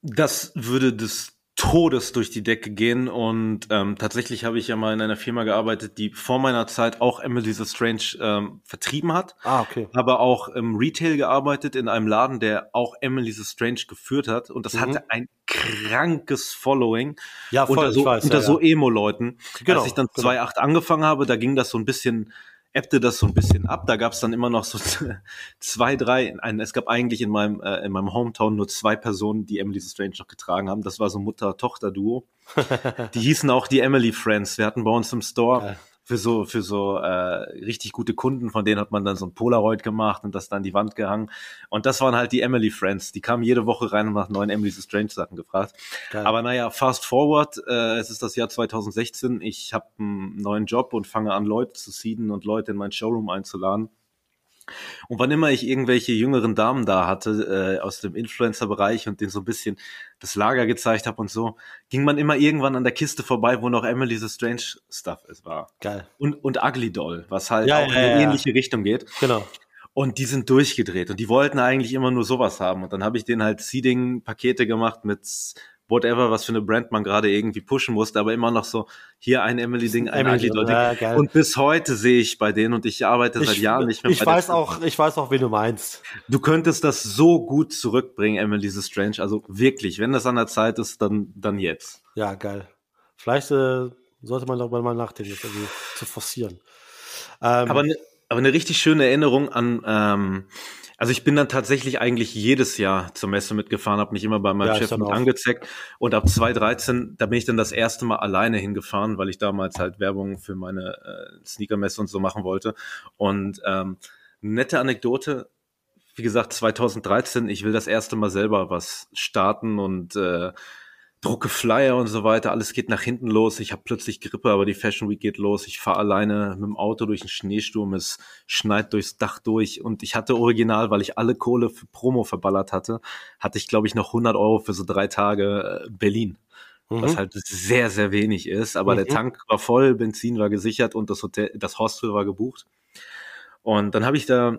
S2: das würde des Todes durch die Decke gehen und ähm, tatsächlich habe ich ja mal in einer Firma gearbeitet, die vor meiner Zeit auch Emily the Strange ähm, vertrieben hat,
S3: Ah, okay.
S2: aber auch im Retail gearbeitet in einem Laden, der auch Emily the Strange geführt hat und das
S3: Mhm.
S2: hatte ein krankes Following
S3: Ja, voll,
S2: unter so,
S3: ich weiß.
S2: unter
S3: ja,
S2: so
S3: ja.
S2: Emo-Leuten.
S3: Genau,
S2: Als ich dann
S3: genau.
S2: 2.8 angefangen habe, da ging das so ein bisschen, ebbte das so ein bisschen ab. Da gab es dann immer noch so zwei, drei, ein, es gab eigentlich in meinem, äh, in meinem Hometown nur zwei Personen, die Emily the Strange noch getragen haben. Das war so Mutter-Tochter-Duo. die hießen auch die Emily Friends. Wir hatten bei uns im Store. Für so, für so äh, richtig gute Kunden, von denen hat man dann so ein Polaroid gemacht und das dann an die Wand gehangen. Und das waren halt die Emily Friends. Die kamen jede Woche rein und nach neuen Emily the Strange Sachen gefragt.
S3: Geil.
S2: Aber naja, fast forward, äh, es ist das Jahr 2016, ich habe einen neuen Job und fange an, Leute zu seeden und Leute in mein Showroom einzuladen. Und wann immer ich irgendwelche jüngeren Damen da hatte, äh, aus dem Influencer-Bereich und denen so ein bisschen das Lager gezeigt habe und so, ging man immer irgendwann an der Kiste vorbei, wo noch Emily the Strange Stuff es war.
S3: Geil.
S2: Und, und Ugly Doll, was halt
S3: Ja,
S2: auch
S3: ja,
S2: in eine
S3: ja, ja.
S2: ähnliche Richtung geht.
S3: Genau.
S2: Und die sind durchgedreht und die wollten eigentlich immer nur sowas haben. Und dann habe ich denen halt Seeding-Pakete gemacht mit whatever, was für eine Brand man gerade irgendwie pushen musste, aber immer noch so, hier ein Emily-Ding, ein
S3: Emily,
S2: Doll.
S3: ja.
S2: Und bis heute sehe ich bei denen und ich arbeite seit
S3: Ich,
S2: Jahren nicht mehr
S3: ich
S2: bei der
S3: weiß auch, ich weiß auch, wen du meinst.
S2: Du könntest das so gut zurückbringen, Emily the Strange. Also wirklich, wenn das an der Zeit ist, dann, dann jetzt.
S3: Ja, geil. Vielleicht äh, sollte man darüber mal nachdenken, das irgendwie zu forcieren. Ähm,
S2: Aber, ne, aber eine richtig schöne Erinnerung an, ähm, also ich bin dann tatsächlich eigentlich jedes Jahr zur Messe mitgefahren, habe mich immer bei meinem
S3: Ja,
S2: Chef mit angezeigt und ab 2013, da bin ich dann das erste Mal alleine hingefahren, weil ich damals halt Werbung für meine äh, Sneakermesse und so machen wollte. Und ähm, nette Anekdote, wie gesagt, 2013, ich will das erste Mal selber was starten und äh, drucke Flyer und so weiter, alles geht nach hinten los. Ich habe plötzlich Grippe, aber die Fashion Week geht los. Ich fahre alleine mit dem Auto durch den Schneesturm, es schneit durchs Dach durch und ich hatte original, weil ich alle Kohle für Promo verballert hatte, hatte ich glaube ich noch 100 Euro für so drei Tage äh, Berlin.
S3: mhm.
S2: Was halt sehr, sehr wenig ist, aber der
S3: Mhm.
S2: Tank war voll, Benzin war gesichert und das Hotel, das Hostel war gebucht. Und dann habe ich da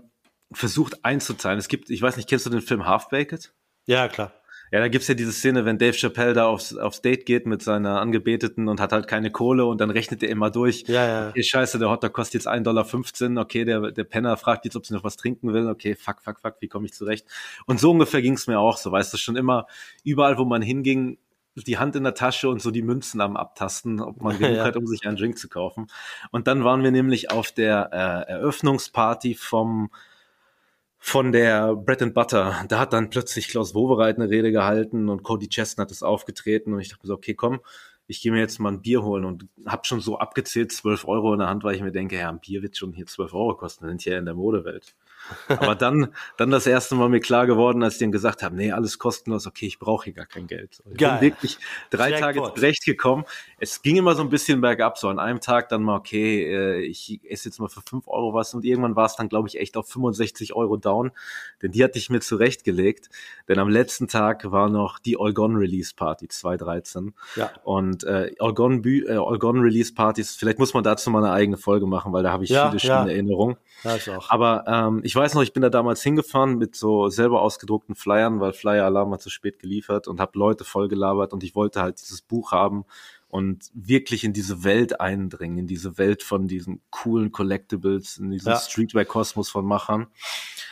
S2: versucht einzuzahlen. Es gibt, ich weiß nicht, kennst du den Film Half-Baked?
S3: ja, klar.
S2: Ja, da gibt's ja diese Szene, wenn Dave Chappelle da aufs, aufs Date geht mit seiner Angebeteten und hat halt keine Kohle und dann rechnet er immer durch.
S3: Ja, ja.
S2: Okay, scheiße, der Hotdog kostet jetzt 1,15 Dollar. Okay, der, der Penner fragt jetzt, ob sie noch was trinken will. Okay, fuck, fuck, fuck, wie komme ich zurecht? Und so ungefähr ging's mir auch so. Weißt du, schon immer überall, wo man hinging, die Hand in der Tasche und so die Münzen am Abtasten, ob man genug
S3: Ja.
S2: hat, um sich einen Drink zu kaufen. Und dann waren wir nämlich auf der äh, Eröffnungsparty vom von der Bread and Butter. Da hat dann plötzlich Klaus Wowereit eine Rede gehalten und Cody Chestnut ist aufgetreten und ich dachte mir so, okay, komm, ich gehe mir jetzt mal ein Bier holen und habe schon so abgezählt 12 Euro in der Hand, weil ich mir denke, ja, ein Bier wird schon hier 12 Euro kosten, wir sind hier in der Modewelt. Aber dann, dann das erste Mal mir klar geworden, als ich denen gesagt habe, nee, alles kostenlos, okay, ich brauche hier gar kein Geld. Ich
S3: Geil.
S2: bin wirklich drei
S3: Jackpot.
S2: Tage zurechtgekommen. Es ging immer so ein bisschen bergab, so an einem Tag dann mal, okay, äh, ich esse jetzt mal für 5 Euro was und irgendwann war es dann, glaube ich, echt auf 65 Euro down, denn die hatte ich mir zurechtgelegt, denn am letzten Tag war noch die All Gone Release Party 2013
S3: Ja.
S2: und äh, All Gone, Bü äh, All Gone Release Partys, vielleicht muss man dazu mal eine eigene Folge machen, weil da habe ich
S3: Ja,
S2: viele
S3: ja.
S2: schöne Erinnerungen.
S3: Ja, ich auch.
S2: Aber ähm, ich weiß noch, ich bin da damals hingefahren mit so selber ausgedruckten Flyern, weil Flyer Alarm hat zu spät geliefert und habe Leute voll gelabert und ich wollte halt dieses Buch haben und wirklich in diese Welt eindringen, in diese Welt von diesen coolen Collectibles, in diesen
S3: Ja.
S2: Streetwear-Kosmos von Machern.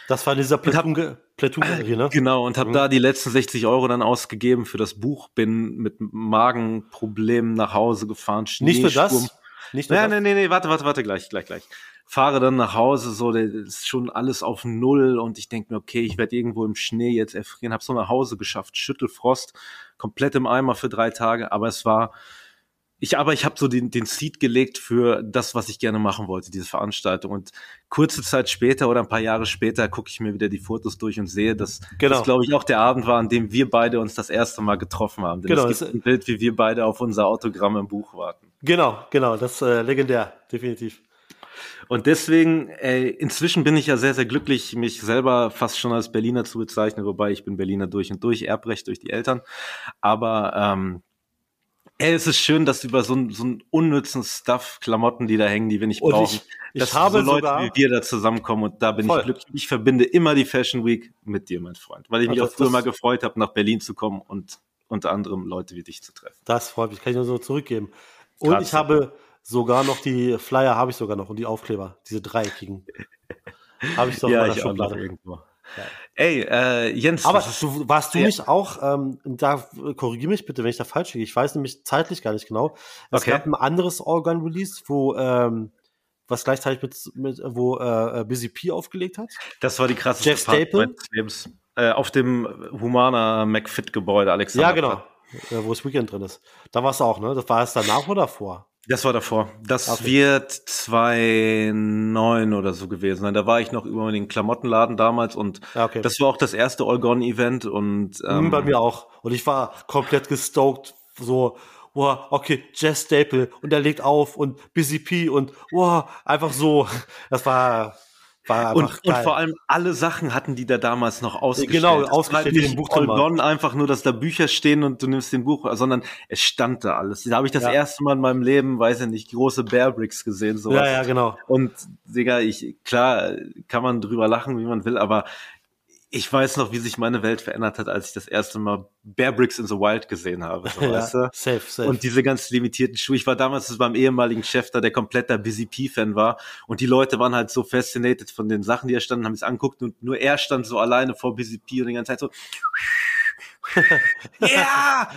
S3: Das war in dieser Platoon- Platoon-Serie, ne?
S2: Genau, und habe
S3: Mhm.
S2: da die letzten 60 Euro dann ausgegeben für das Buch, bin mit Magenproblemen nach Hause gefahren.
S3: Nicht nur
S2: Schneesturm.
S3: das. Nicht nur
S2: Nein,
S3: das.
S2: nein, nein, nee, warte, warte, warte, gleich, gleich, gleich. Fahre dann nach Hause, so, das ist schon alles auf Null und ich denke mir, okay, ich werde irgendwo im Schnee jetzt erfrieren, habe so nach Hause geschafft, Schüttelfrost, komplett im Eimer für drei Tage, aber es war ich, aber ich habe so den, den Seed gelegt für das, was ich gerne machen wollte, diese Veranstaltung. Und kurze Zeit später oder ein paar Jahre später gucke ich mir wieder die Fotos durch und sehe, dass
S3: Genau.
S2: das, glaube ich, auch der Abend war, an dem wir beide uns das erste Mal getroffen haben. Denn
S3: Genau,
S2: es
S3: es-
S2: gibt ein Bild, wie wir beide auf unser Autogramm im Buch warten.
S3: Genau, genau, das äh, legendär, definitiv.
S2: Und deswegen, äh, inzwischen bin ich ja sehr, sehr glücklich, mich selber fast schon als Berliner zu bezeichnen, wobei ich bin Berliner durch und durch, Erbrecht durch die Eltern. Aber ähm, ey, es ist schön, dass über so, einen- so einen unnützen Stuff, Klamotten, die da hängen, die wir nicht
S3: Und
S2: brauchen,
S3: ich, ich
S2: dass
S3: habe
S2: so Leute
S3: sogar,
S2: wie wir da zusammenkommen und da bin
S3: Voll.
S2: ich glücklich. Ich verbinde immer die Fashion Week mit dir, mein Freund, weil ich mich
S3: Also
S2: auch früher mal gefreut habe, nach Berlin zu kommen und unter anderem Leute wie dich zu treffen.
S3: das freut mich, kann ich nur so zurückgeben. Und
S2: Tatsache.
S3: ich habe sogar noch die Flyer, habe ich sogar noch und die Aufkleber, diese dreieckigen. Habe ich doch in
S2: ja,
S3: meiner
S2: ich auch noch
S3: Schublade.
S2: irgendwo. Ey, äh, Jens,
S3: Aber du, warst du
S2: Ja.
S3: nicht auch, ähm, da korrigiere mich bitte, wenn ich da falsch liege. Ich weiß nämlich zeitlich gar nicht genau. Es
S2: Okay.
S3: gab ein anderes Organ-Release, wo ähm, was gleichzeitig mit, mit wo äh, Busy P aufgelegt hat.
S2: Das war die krasseste
S3: Jeff Staple?
S2: meines Lebens. Äh, auf dem Humana McFit-Gebäude, Alexander.
S3: Ja, genau. Äh, wo das Weekend drin ist. Da warst du auch, ne? Das war es danach oder davor?
S2: Das war davor. Das
S3: Okay.
S2: wird 2009 oder so gewesen sein. Da war ich noch über den Klamottenladen damals und
S3: Ja, okay.
S2: das war auch das erste All Gone Event und
S3: Mhm,
S2: ähm,
S3: Bei mir auch. Und ich war komplett gestoked, so, wow, okay, Jess Staple und er legt auf und Busy P und wow, einfach so. Das war, war
S2: und, und vor allem alle Sachen hatten die da damals noch ausgestellt.
S3: Genau,
S2: Es war
S3: ausgestellt,
S2: nicht
S3: Buch.
S2: Gone einfach nur, dass da Bücher stehen und du nimmst den Buch, sondern es stand da alles. Da habe ich das
S3: Ja.
S2: erste Mal in meinem Leben, weiß ich nicht, große Bear Bricks gesehen. Sowas.
S3: ja, ja, genau.
S2: Und Digga, ich, klar, kann man drüber lachen, wie man will, aber ich weiß noch, wie sich meine Welt verändert hat, als ich das erste Mal Bear Bricks in the Wild gesehen habe. So,
S3: Ja,
S2: weißt du?
S3: safe, safe.
S2: Und diese ganz limitierten Schuhe. Ich war damals beim ehemaligen Chef da, der kompletter Busy P-Fan war. Und die Leute waren halt so fascinated von den Sachen, die er stand, haben es angeguckt und nur er stand so alleine vor Busy P und die ganze Zeit so. Ja,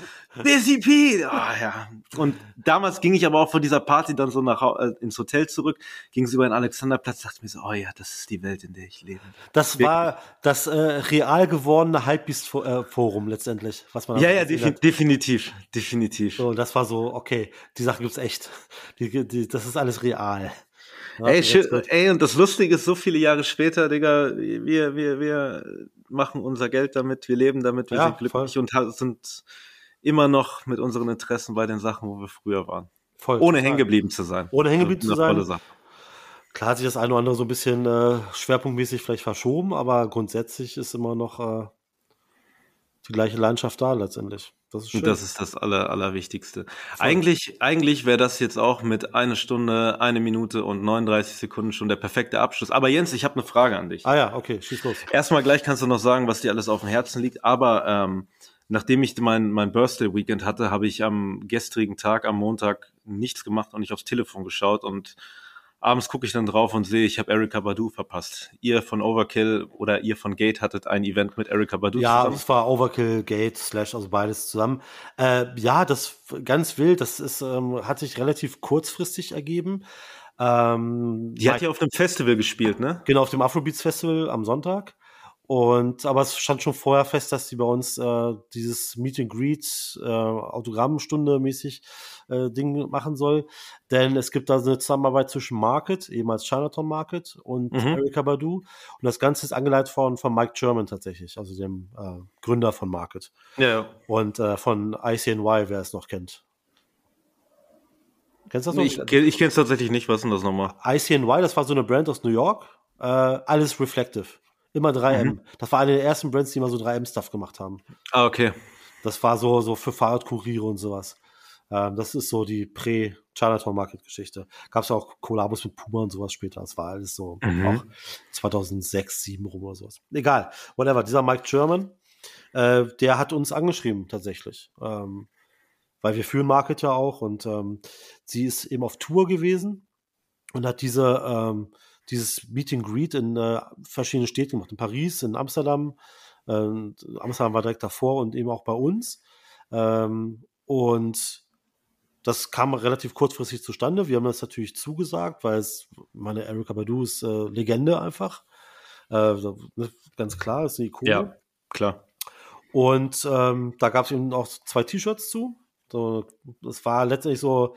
S2: Busy P. Ah, ja. Und damals ging ich aber auch von dieser Party dann so nach äh, ins Hotel zurück, ging es über den Alexanderplatz, dachte mir so, oh ja, das ist die Welt, in der ich lebe.
S3: Das war das äh, real gewordene Hypebeast-Forum letztendlich, was man
S2: Ja, ja,
S3: gesehen
S2: defi
S3: hat.
S2: definitiv, definitiv.
S3: So, das war so, okay, die Sachen gibt's echt. Die, die, das ist alles real.
S2: Ey, ey, und das Lustige ist, so viele Jahre später, Digga, wir, wir, wir machen unser Geld damit, wir leben damit, wir
S3: Ja,
S2: sind glücklich und ha- sind immer noch mit unseren Interessen bei den Sachen, wo wir früher waren.
S3: voll,
S2: Ohne hängen geblieben zu sein.
S3: Ohne hängen geblieben zu sein.
S2: Sache.
S3: Klar hat sich das eine oder andere so ein bisschen äh, schwerpunktmäßig vielleicht verschoben, aber grundsätzlich ist immer noch äh, die gleiche Leidenschaft da letztendlich. Das ist schön.
S2: Das ist das Aller, Allerwichtigste. Eigentlich, eigentlich wäre das jetzt auch mit einer Stunde, eine Minute und 39 Sekunden schon der perfekte Abschluss. Aber Jens, ich habe eine Frage an dich.
S3: ah ja, okay, schieß los.
S2: Erstmal gleich kannst du noch sagen, was dir alles auf dem Herzen liegt, aber ähm, nachdem ich mein, mein Birthday-Weekend hatte, habe ich am gestrigen Tag, am Montag, nichts gemacht und nicht aufs Telefon geschaut und abends gucke ich dann drauf und sehe, ich habe Erika Badu verpasst. Ihr von Overkill oder ihr von Gate hattet ein Event mit Erika Badu
S3: Ja,
S2: zusammen.
S3: es war Overkill, Gate, Slash, also beides zusammen. Äh, ja, das ganz wild, das ist, ähm, hat sich relativ kurzfristig ergeben. Ähm,
S2: Die hat ja auf einem Festival gespielt, ne?
S3: Genau, auf dem Afrobeats Festival am Sonntag. Und aber es stand schon vorher fest, dass sie bei uns äh, dieses Meet and Greet, äh, Autogrammstunde mäßig äh, Ding machen soll. Denn es gibt da eine Zusammenarbeit zwischen Market, ehemals Chinatown Market, und
S2: Mhm.
S3: Erika Badu. Und das Ganze ist angeleitet von, von Mike German tatsächlich, also dem äh, Gründer von Market.
S2: Ja.
S3: Und äh, von ICNY, wer es noch kennt. Kennst du das noch?
S2: Ich, ich kenne es tatsächlich nicht. Was ist denn das nochmal?
S3: ICNY, das war so eine Brand aus New York. Äh, alles Reflective. Immer 3M.
S2: Mhm.
S3: Das war eine der ersten Brands, die mal so 3M-Stuff gemacht haben.
S2: Ah, okay.
S3: Das war so, so für Fahrradkuriere und sowas. Ähm, das ist so die Prä-Chinatown-Market-Geschichte. Gab es auch Kollabos mit Puma und sowas später. Das war alles so
S2: Mhm.
S3: auch 2006, 2007 rum oder sowas. Egal, whatever. Dieser Mike German, äh, der hat uns angeschrieben tatsächlich. Ähm, weil wir führen Market ja auch und ähm, sie ist eben auf Tour gewesen und hat diese, ähm, dieses Meet and Greet in äh, verschiedenen Städten gemacht. In Paris, in Amsterdam. Ähm, Amsterdam war direkt davor und eben auch bei uns. Ähm, und das kam relativ kurzfristig zustande. Wir haben das natürlich zugesagt, weil es, meine Erika Badu ist äh, Legende einfach. Äh, ne, ganz klar, ist eine Ikone.
S2: Ja, klar.
S3: Und ähm, da gab es eben auch zwei T-Shirts zu. So, das war letztendlich so,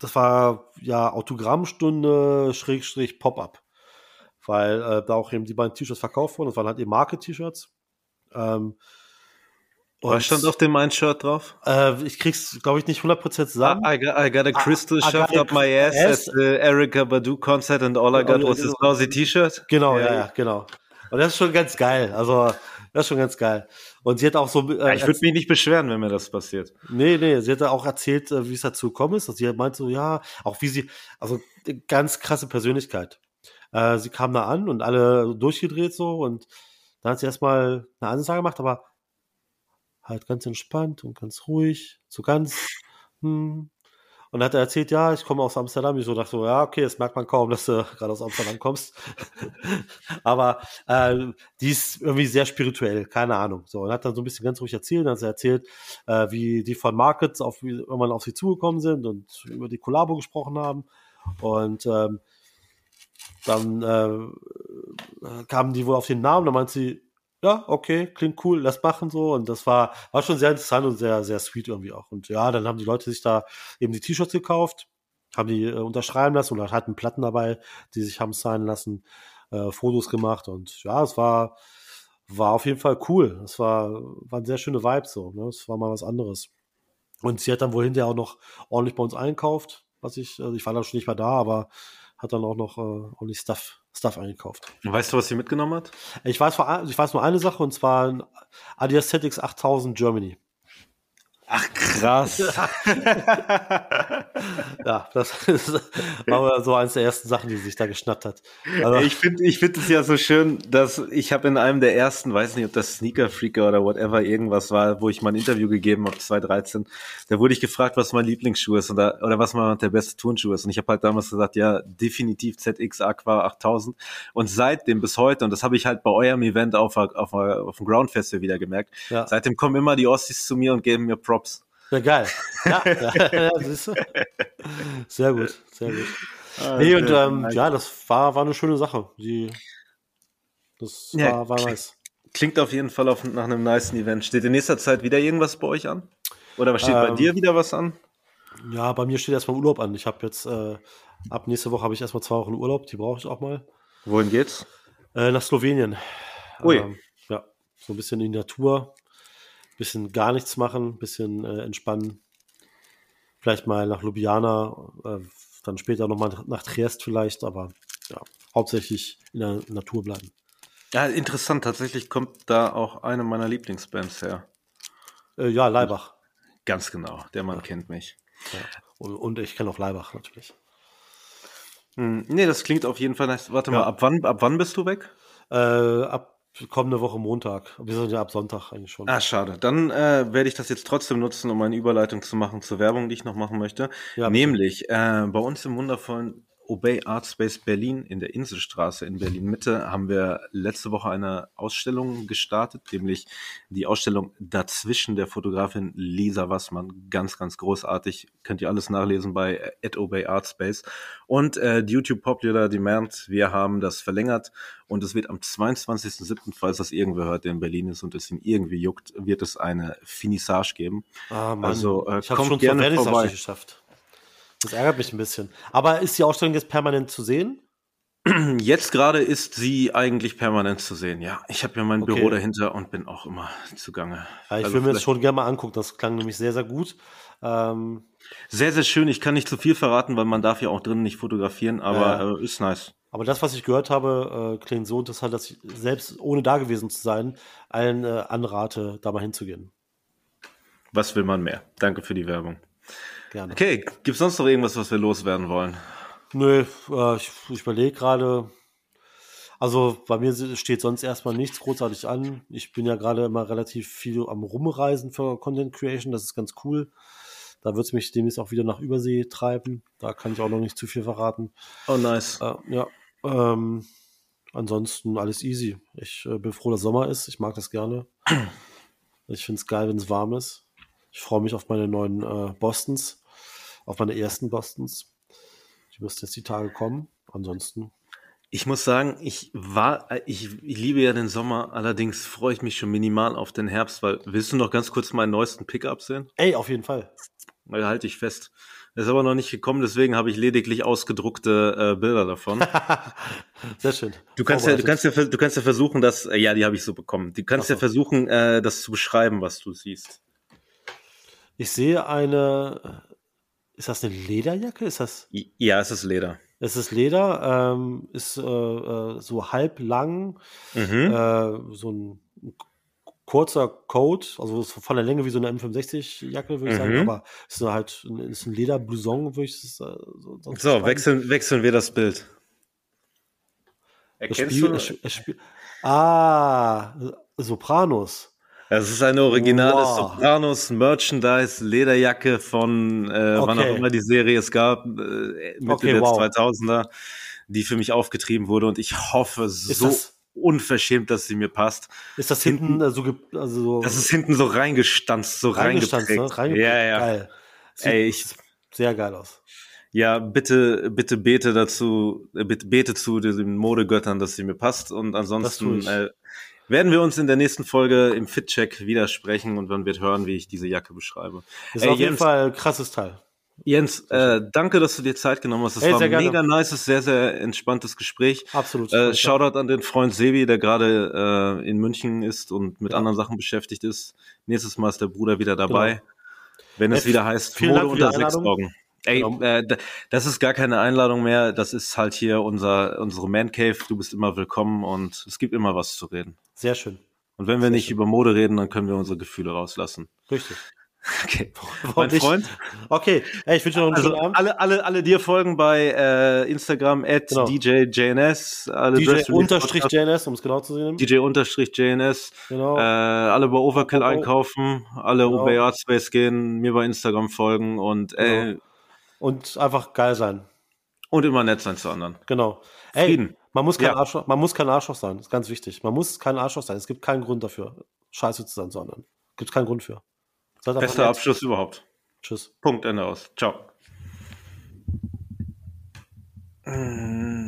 S3: das war ja Autogrammstunde Schrägstrich Pop-up. Weil äh, da auch eben die beiden T-Shirts verkauft wurden. Das waren halt eben Market-T-Shirts. Ähm,
S2: Was stand auf dem einen Shirt drauf?
S3: Äh, ich krieg's, glaube ich, nicht 100% zusammen.
S2: I, I, got, I got a crystal
S3: I
S2: shoved up my ass,
S3: ass.
S2: at the Erica Badu concert and all I got was this lousy T-Shirt.
S3: Genau, ja, ja, genau. Und das ist schon ganz geil. Also, das ist schon ganz geil. Und sie hat auch so.
S2: Ja,
S3: Äh,
S2: ich würde mich nicht beschweren, wenn mir das passiert.
S3: Nee, nee, sie hat auch erzählt, äh, wie es dazu gekommen ist. Also sie meint so, ja, auch wie sie, also ganz krasse Persönlichkeit. Äh, sie kam da an und alle durchgedreht so und dann hat sie erstmal eine Ansage gemacht, aber halt ganz entspannt und ganz ruhig, so ganz, hm. Und hat er erzählt, ja, ich komme aus Amsterdam. Ich so dachte so, ja, okay, das merkt man kaum, dass du gerade aus Amsterdam kommst. Aber äh, die ist irgendwie sehr spirituell, keine Ahnung. So, und hat dann so ein bisschen ganz ruhig erzählt. Dann hat sie erzählt, äh, wie die von Markets auf, wie irgendwann auf sie zugekommen sind und über die Kollabo gesprochen haben. Und ähm, dann äh, kamen die wohl auf den Namen, dann meint sie, ja, okay, klingt cool, lass machen so. Und das war, war schon sehr interessant und sehr, sehr sweet irgendwie auch. Und ja, dann haben die Leute sich da eben die T-Shirts gekauft, haben die äh, unterschreiben lassen und hatten Platten dabei, die sich haben signen lassen, äh, Fotos gemacht und ja, es war, war auf jeden Fall cool. Es war, waren sehr schöne Vibes so, ne? Es war mal was anderes. Und sie hat dann wohl hinterher auch noch ordentlich bei uns einkauft, was ich, also ich war dann schon nicht mehr da, aber hat dann auch noch äh, ordentlich Stuff, Stuff eingekauft.
S2: Weißt du, was sie mitgenommen hat?
S3: Ich weiß, ich weiß nur eine Sache und zwar ein Adidas ZX 8000 Germany.
S2: Ach, krass.
S3: Ja, das ist, war so eins der ersten Sachen, die sich da geschnappt hat. Also,
S2: Ich finde ich find es ja so schön, dass ich habe in einem der ersten, weiß nicht, ob das Sneaker Freaker oder whatever irgendwas war, wo ich mal ein Interview gegeben habe, 2013, da wurde ich gefragt, was mein Lieblingsschuh ist oder, oder was mal der beste Turnschuh ist. Und ich habe halt damals gesagt, ja, definitiv ZX Aqua 8000. Und seitdem bis heute, und das habe ich halt bei eurem Event auf, auf, auf dem Ground Festival wieder gemerkt,
S3: Ja.
S2: seitdem kommen immer die Ossis zu mir und geben mir Props.
S3: ja, geil. Ja, ja, ja siehst du? Sehr gut, sehr gut.
S2: Ah,
S3: Nee, und ähm, ja, das war, war eine schöne Sache. Die, das
S2: Ja,
S3: war, war
S2: klingt-
S3: nice.
S2: Klingt auf jeden Fall auf, nach einem nice Event. Steht in nächster Zeit wieder irgendwas bei euch an? Oder was steht bei
S3: Ähm,
S2: dir wieder was an?
S3: Ja, bei mir steht erstmal Urlaub an. Ich habe jetzt, äh, ab nächste Woche habe ich erstmal zwei Wochen Urlaub, die brauche ich auch mal.
S2: Wohin geht's?
S3: Äh, nach Slowenien.
S2: Ui.
S3: Ähm, ja, so ein bisschen in die Natur, bisschen gar nichts machen, bisschen äh, entspannen. Vielleicht mal nach Ljubljana, äh, dann später nochmal nach Triest vielleicht, aber ja, hauptsächlich in der Natur bleiben.
S2: Ja, interessant. Tatsächlich kommt da auch eine meiner Lieblingsbands her.
S3: Äh, ja, Leibach.
S2: Ganz genau. Der Mann kennt mich.
S3: Ja. Und, und ich kenne auch Leibach natürlich.
S2: Hm, nee, das klingt auf jeden Fall nice. Warte
S3: Ja.
S2: mal, ab wann, ab wann bist du weg?
S3: Äh, ab kommende Woche Montag. Wir sind ja ab Sonntag eigentlich schon.
S2: Ah, schade. Dann äh, werde ich das jetzt trotzdem nutzen, um eine Überleitung zu machen zur Werbung, die ich noch machen möchte.
S3: Ja.
S2: Nämlich äh, bei uns im wundervollen Obey Art Space Berlin in der Inselstraße in Berlin Mitte haben wir letzte Woche eine Ausstellung gestartet, nämlich die Ausstellung Dazwischen der Fotografin Lisa Wassmann. Ganz, ganz großartig. Könnt ihr alles nachlesen bei äh, at Obey Art Space. Und äh, YouTube Popular Demand, wir haben das verlängert und es wird am 22.07., falls das irgendwer hört, der in Berlin ist und es ihn irgendwie juckt, wird es eine Finissage geben.
S3: Ah, Mann.
S2: Also, äh,
S3: ich habe
S2: kommt
S3: schon
S2: gerne vorbei.
S3: geschafft. Das ärgert mich ein bisschen. Aber ist die Ausstellung jetzt permanent zu sehen?
S2: Jetzt gerade ist sie eigentlich permanent zu sehen, ja. Ich habe ja mein
S3: Okay.
S2: Büro dahinter und bin auch immer zugange.
S3: Ja, ich
S2: Also
S3: will mir das schon gerne mal angucken. Das klang nämlich sehr, sehr gut. Ähm,
S2: Sehr, sehr schön. Ich kann nicht zu viel verraten, weil man darf ja auch drinnen nicht fotografieren, aber
S3: Ja.
S2: äh, ist nice.
S3: aber das, was ich gehört habe, äh, klingt so interessant, dass ich selbst ohne da gewesen zu sein, allen äh, anrate, da mal hinzugehen.
S2: Was will man mehr? Danke für die Werbung.
S3: Gerne.
S2: Okay, gibt's sonst noch irgendwas, was wir loswerden wollen?
S3: Nö, äh, ich, ich überlege gerade. Also bei mir steht sonst erstmal nichts großartig an. Ich bin ja gerade immer relativ viel am Rumreisen für Content Creation. Das ist ganz cool. Da wird es mich demnächst auch wieder nach Übersee treiben. Da kann ich auch noch nicht zu viel verraten.
S2: Oh, nice.
S3: Äh, ja. Ähm, ansonsten alles easy. Ich äh, bin froh, dass Sommer ist. Ich mag das gerne. Ich finde es geil, wenn es warm ist. Ich freue mich auf meine neuen äh, Bostons, auf meine ersten Bostons. Die müssten jetzt die Tage kommen. Ansonsten.
S2: Ich muss sagen, ich war, ich, ich liebe ja den Sommer, allerdings freue ich mich schon minimal auf den Herbst, weil willst du noch ganz kurz meinen neuesten Pickup sehen?
S3: Ey, auf jeden Fall.
S2: Weil halte ich fest. Das ist aber noch nicht gekommen, deswegen habe ich lediglich ausgedruckte äh, Bilder davon.
S3: Sehr schön.
S2: Du kannst ja, du kannst ja, du kannst ja versuchen, das, äh, ja, die habe ich so bekommen. Du kannst
S3: so.
S2: ja versuchen, äh, das zu beschreiben, was du siehst.
S3: Ich sehe eine. Ist das eine Lederjacke? Ist das.
S2: Ja, es ist Leder.
S3: Es ist Leder, ähm, ist äh, äh, so halb lang,
S2: Mhm.
S3: äh, so ein kurzer Coat, also ist von der Länge wie so eine M65-Jacke, würde ich sagen,
S2: Mhm.
S3: aber es ist halt ein, ist ein Lederblouson, würde ich es äh, so, sonst
S2: So, wechseln, wechseln wir das Bild.
S3: Es
S2: Erkennst
S3: spiel,
S2: du?
S3: es, es spiel, ah, Sopranos.
S2: Es ist eine originale
S3: Wow.
S2: Sopranos Merchandise Lederjacke von äh, wann auch
S3: Okay.
S2: immer die Serie es gab, äh, Mitte
S3: Okay,
S2: der
S3: wow.
S2: 2000er, die für mich aufgetrieben wurde und ich hoffe
S3: Ist
S2: so
S3: das,
S2: unverschämt, dass sie mir passt.
S3: ist das
S2: hinten-
S3: hinten, so, ge- also so
S2: Das ist hinten so reingestanzt, so
S3: reingestanzt, ne?
S2: reingeprägt.
S3: Reingeprägt.
S2: Ja, ja.
S3: Geil. Sieht
S2: Ey, ich,
S3: sehr geil aus.
S2: ja, bitte, bitte bete dazu, äh, bitte bete zu diesen Modegöttern, dass sie mir passt. Und ansonsten äh, werden wir uns in der nächsten Folge im Fit-Check widersprechen und man wird hören, wie ich diese Jacke beschreibe.
S3: Ist
S2: Ey,
S3: auf jeden
S2: Jens,
S3: Fall ein krasses Teil.
S2: Jens, äh, danke, dass du dir Zeit genommen hast. Das
S3: Ey,
S2: war ein
S3: gerne.
S2: mega nices, sehr, sehr entspanntes Gespräch.
S3: Absolut.
S2: Äh, Shoutout an den Freund Sebi, der gerade äh, in München ist und mit
S3: Ja.
S2: anderen Sachen beschäftigt ist. Nächstes Mal ist der Bruder wieder dabei, wenn es
S3: Ey,
S2: wieder heißt Mode
S3: Dank
S2: unter sechs. Augen. Ey,
S3: Genau.
S2: äh, das ist gar keine Einladung mehr. Das ist halt hier unser unsere Man Cave. Du bist immer willkommen und es gibt immer was zu reden.
S3: Sehr schön.
S2: Und wenn wir
S3: Sehr
S2: nicht
S3: schön.
S2: über Mode reden, dann können wir unsere Gefühle rauslassen.
S3: Richtig.
S2: Okay. Mein? Freund,
S3: Okay, ey, ich wünsche dir noch einen
S2: also
S3: schönen Abend.
S2: alle, alle, alle dir folgen bei äh, Instagram at
S3: Genau.
S2: DJJNS, alle
S3: DJ
S2: Dress Release
S3: unterstrich
S2: Podcast,
S3: JNS, um es genau zu sehen.
S2: DJ unterstrich JNS,
S3: Genau.
S2: äh, alle bei Overkill
S3: Genau.
S2: einkaufen, alle
S3: Genau.
S2: bei Artspace gehen, mir bei Instagram folgen und äh,
S3: Genau. Und einfach geil sein.
S2: und immer nett sein zu anderen.
S3: Genau. Ey,
S2: Frieden.
S3: Man muss kein
S2: Ja.
S3: Arschloch, man muss kein Arschloch sein. Das ist ganz wichtig. Man muss kein Arschloch sein. Es gibt keinen Grund dafür, scheiße zu sein zu anderen. Gibt keinen Grund für.
S2: Bester
S3: nett.
S2: Abschluss überhaupt.
S3: Tschüss.
S2: Punkt, Ende aus. Ciao. Mm.